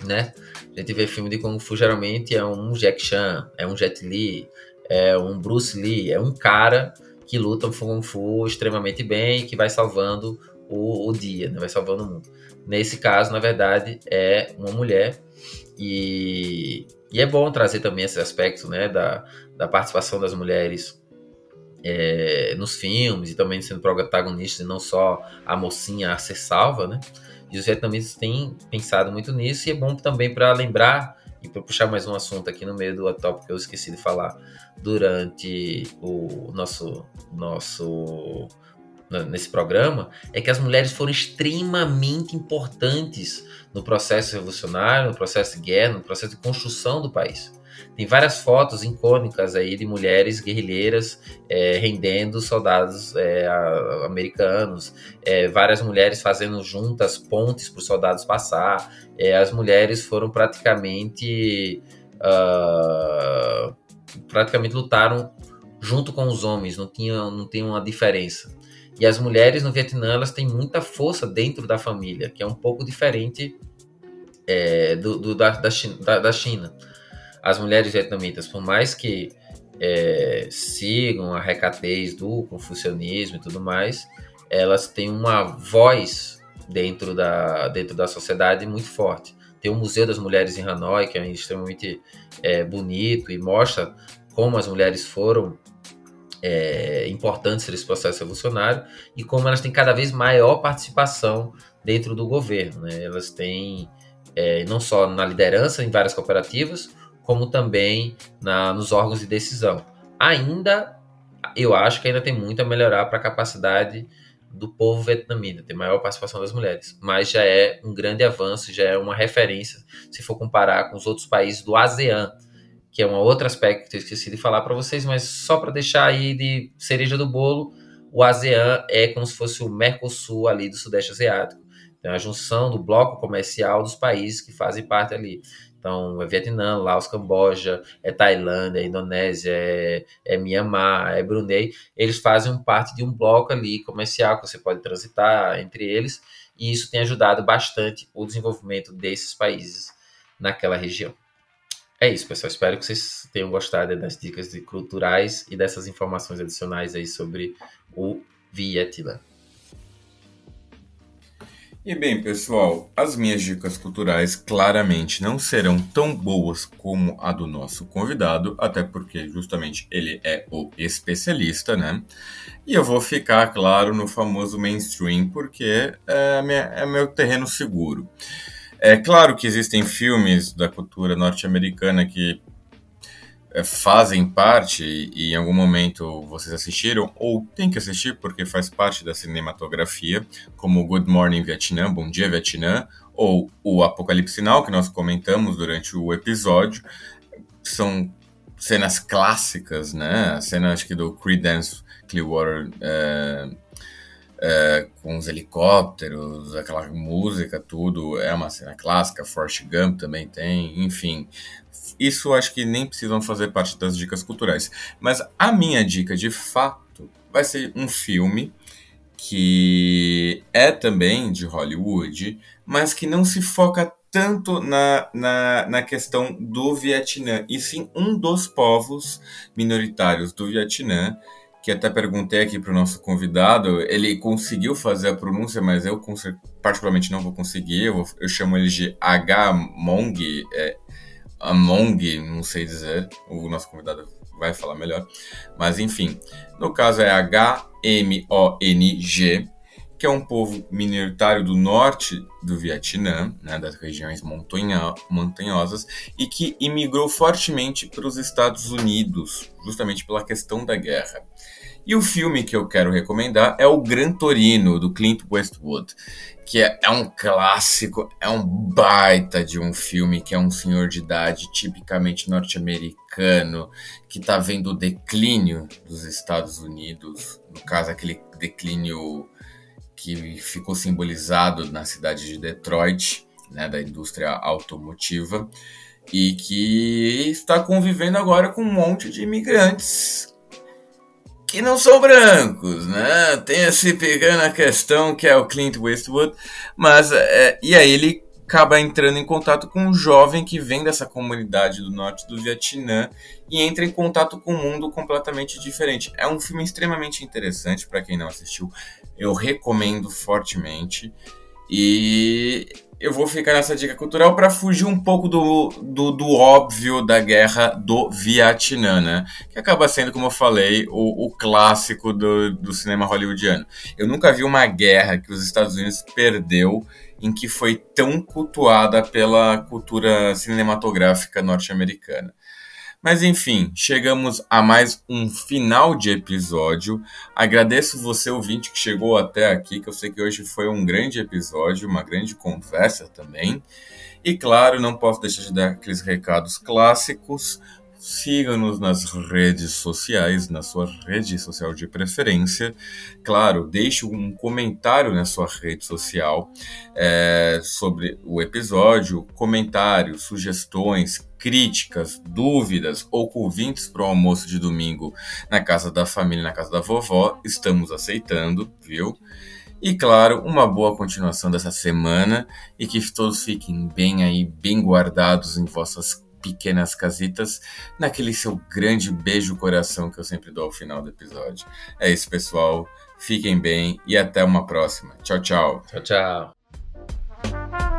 né? A gente vê filme de Kung Fu, geralmente é um Jack Chan, é um Jet Li, é um Bruce Lee, é um cara que luta Kung Fu extremamente bem, que vai salvando o, o dia, né? vai salvando o mundo. Nesse caso, na verdade, é uma mulher e, e é bom trazer também esse aspecto né, da, da participação das mulheres é, nos filmes e também sendo protagonistas e não só a mocinha a ser salva, né? E os vietnamitas têm pensado muito nisso e é bom também para lembrar e para puxar mais um assunto aqui no meio do tópico que eu esqueci de falar durante o nosso nosso nesse programa é que as mulheres foram extremamente importantes no processo revolucionário, no processo de guerra, no processo de construção do país. Tem várias fotos icônicas aí de mulheres guerrilheiras é, rendendo soldados é, americanos, é, várias mulheres fazendo juntas pontes para os soldados passar. É, as mulheres foram praticamente uh, praticamente lutaram junto com os homens, não tinha, não tinha uma diferença. E as mulheres no Vietnã elas têm muita força dentro da família, que é um pouco diferente é, do, do da, da, China, da, da, China. As mulheres vietnamitas, por mais que é, sigam a recatez do confucionismo e tudo mais, elas têm uma voz dentro da, dentro da sociedade muito forte. Tem o Museu das Mulheres em Hanoi, que é extremamente é, bonito e mostra como as mulheres foram é, importantes nesse processo revolucionário e como elas têm cada vez maior participação dentro do governo. Né? Elas têm é, não só na liderança em várias cooperativas, como também na, nos órgãos de decisão. Ainda, eu acho que ainda tem muito a melhorar para a capacidade do povo vietnamita, ter maior participação das mulheres, mas já é um grande avanço, já é uma referência, se for comparar com os outros países do ASEAN, que é um outro aspecto que eu esqueci de falar para vocês, mas só para deixar aí de cereja do bolo, o ASEAN é como se fosse o Mercosul ali do Sudeste Asiático. Então, a junção do bloco comercial dos países que fazem parte ali. Então, é Vietnã, Laos, Camboja, é Tailândia, é Indonésia, é, é Myanmar, é Brunei. Eles fazem parte de um bloco ali comercial que você pode transitar entre eles, e isso tem ajudado bastante o desenvolvimento desses países naquela região. É isso, pessoal. Espero que vocês tenham gostado das dicas culturais e dessas informações adicionais aí sobre o Vietnã. E bem, pessoal, as minhas dicas culturais claramente não serão tão boas como a do nosso convidado, até porque justamente ele é o especialista, né? E eu vou ficar, claro, no famoso mainstream, porque é, minha, é meu terreno seguro. É claro que existem filmes da cultura norte-americana que fazem parte e em algum momento vocês assistiram ou tem que assistir porque faz parte da cinematografia, como Good Morning Vietnã, Bom Dia Vietnã, ou o Apocalipse Now, que nós comentamos durante o episódio. São cenas clássicas, né? A cena, acho que do Creedence Clearwater é, é, com os helicópteros, aquela música, tudo. É uma cena clássica. Forrest Gump também tem, enfim isso acho que nem precisam fazer parte das dicas culturais. Mas a minha dica, de fato, vai ser um filme que é também de Hollywood, mas que não se foca tanto na, na, na questão do Vietnã, e sim um dos povos minoritários do Vietnã, que até perguntei aqui para o nosso convidado, ele conseguiu fazer a pronúncia, mas eu particularmente não vou conseguir, eu, eu chamo ele de H. Mong, é Among, não sei dizer, o nosso convidado vai falar melhor. Mas enfim, no caso é H-M-O-N-G, que é um povo minoritário do norte do Vietnã, né, das regiões montanha, montanhosas, e que imigrou fortemente para os Estados Unidos, justamente pela questão da guerra. E o filme que eu quero recomendar é o Gran Torino, do Clint Westwood que é, é, um clássico, é um baita de um filme que é um senhor de idade tipicamente norte-americano que está vendo o declínio dos Estados Unidos, no caso aquele declínio que ficou simbolizado na cidade de Detroit, né, da indústria automotiva, e que está convivendo agora com um monte de imigrantes que não são brancos, né? Tem esse pegando a questão que é o Clint Westwood, mas é, e aí ele acaba entrando em contato com um jovem que vem dessa comunidade do norte do Vietnã e entra em contato com um mundo completamente diferente. É um filme extremamente interessante para quem não assistiu. Eu recomendo fortemente. E eu vou ficar nessa dica cultural para fugir um pouco do, do, do, óbvio da guerra do Vietnã, né? Que acaba sendo, como eu falei, o, o clássico do, do cinema hollywoodiano. Eu nunca vi uma guerra que os Estados Unidos perdeu em que foi tão cultuada pela cultura cinematográfica norte-americana. Mas enfim, chegamos a mais um final de episódio. Agradeço você, ouvinte, que chegou até aqui, que eu sei que hoje foi um grande episódio, uma grande conversa também. E claro, não posso deixar de dar aqueles recados clássicos. Siga-nos nas redes sociais, na sua rede social de preferência. Claro, deixe um comentário na sua rede social é, sobre o episódio, comentários, sugestões, críticas, dúvidas ou convites para o almoço de domingo na casa da família, na casa da vovó. Estamos aceitando, viu? E claro, uma boa continuação dessa semana e que todos fiquem bem aí, bem guardados em vossas pequenas casitas, naquele seu grande beijo coração que eu sempre dou ao final do episódio. É isso, pessoal. Fiquem bem e até uma próxima. Tchau, tchau. Tchau, tchau.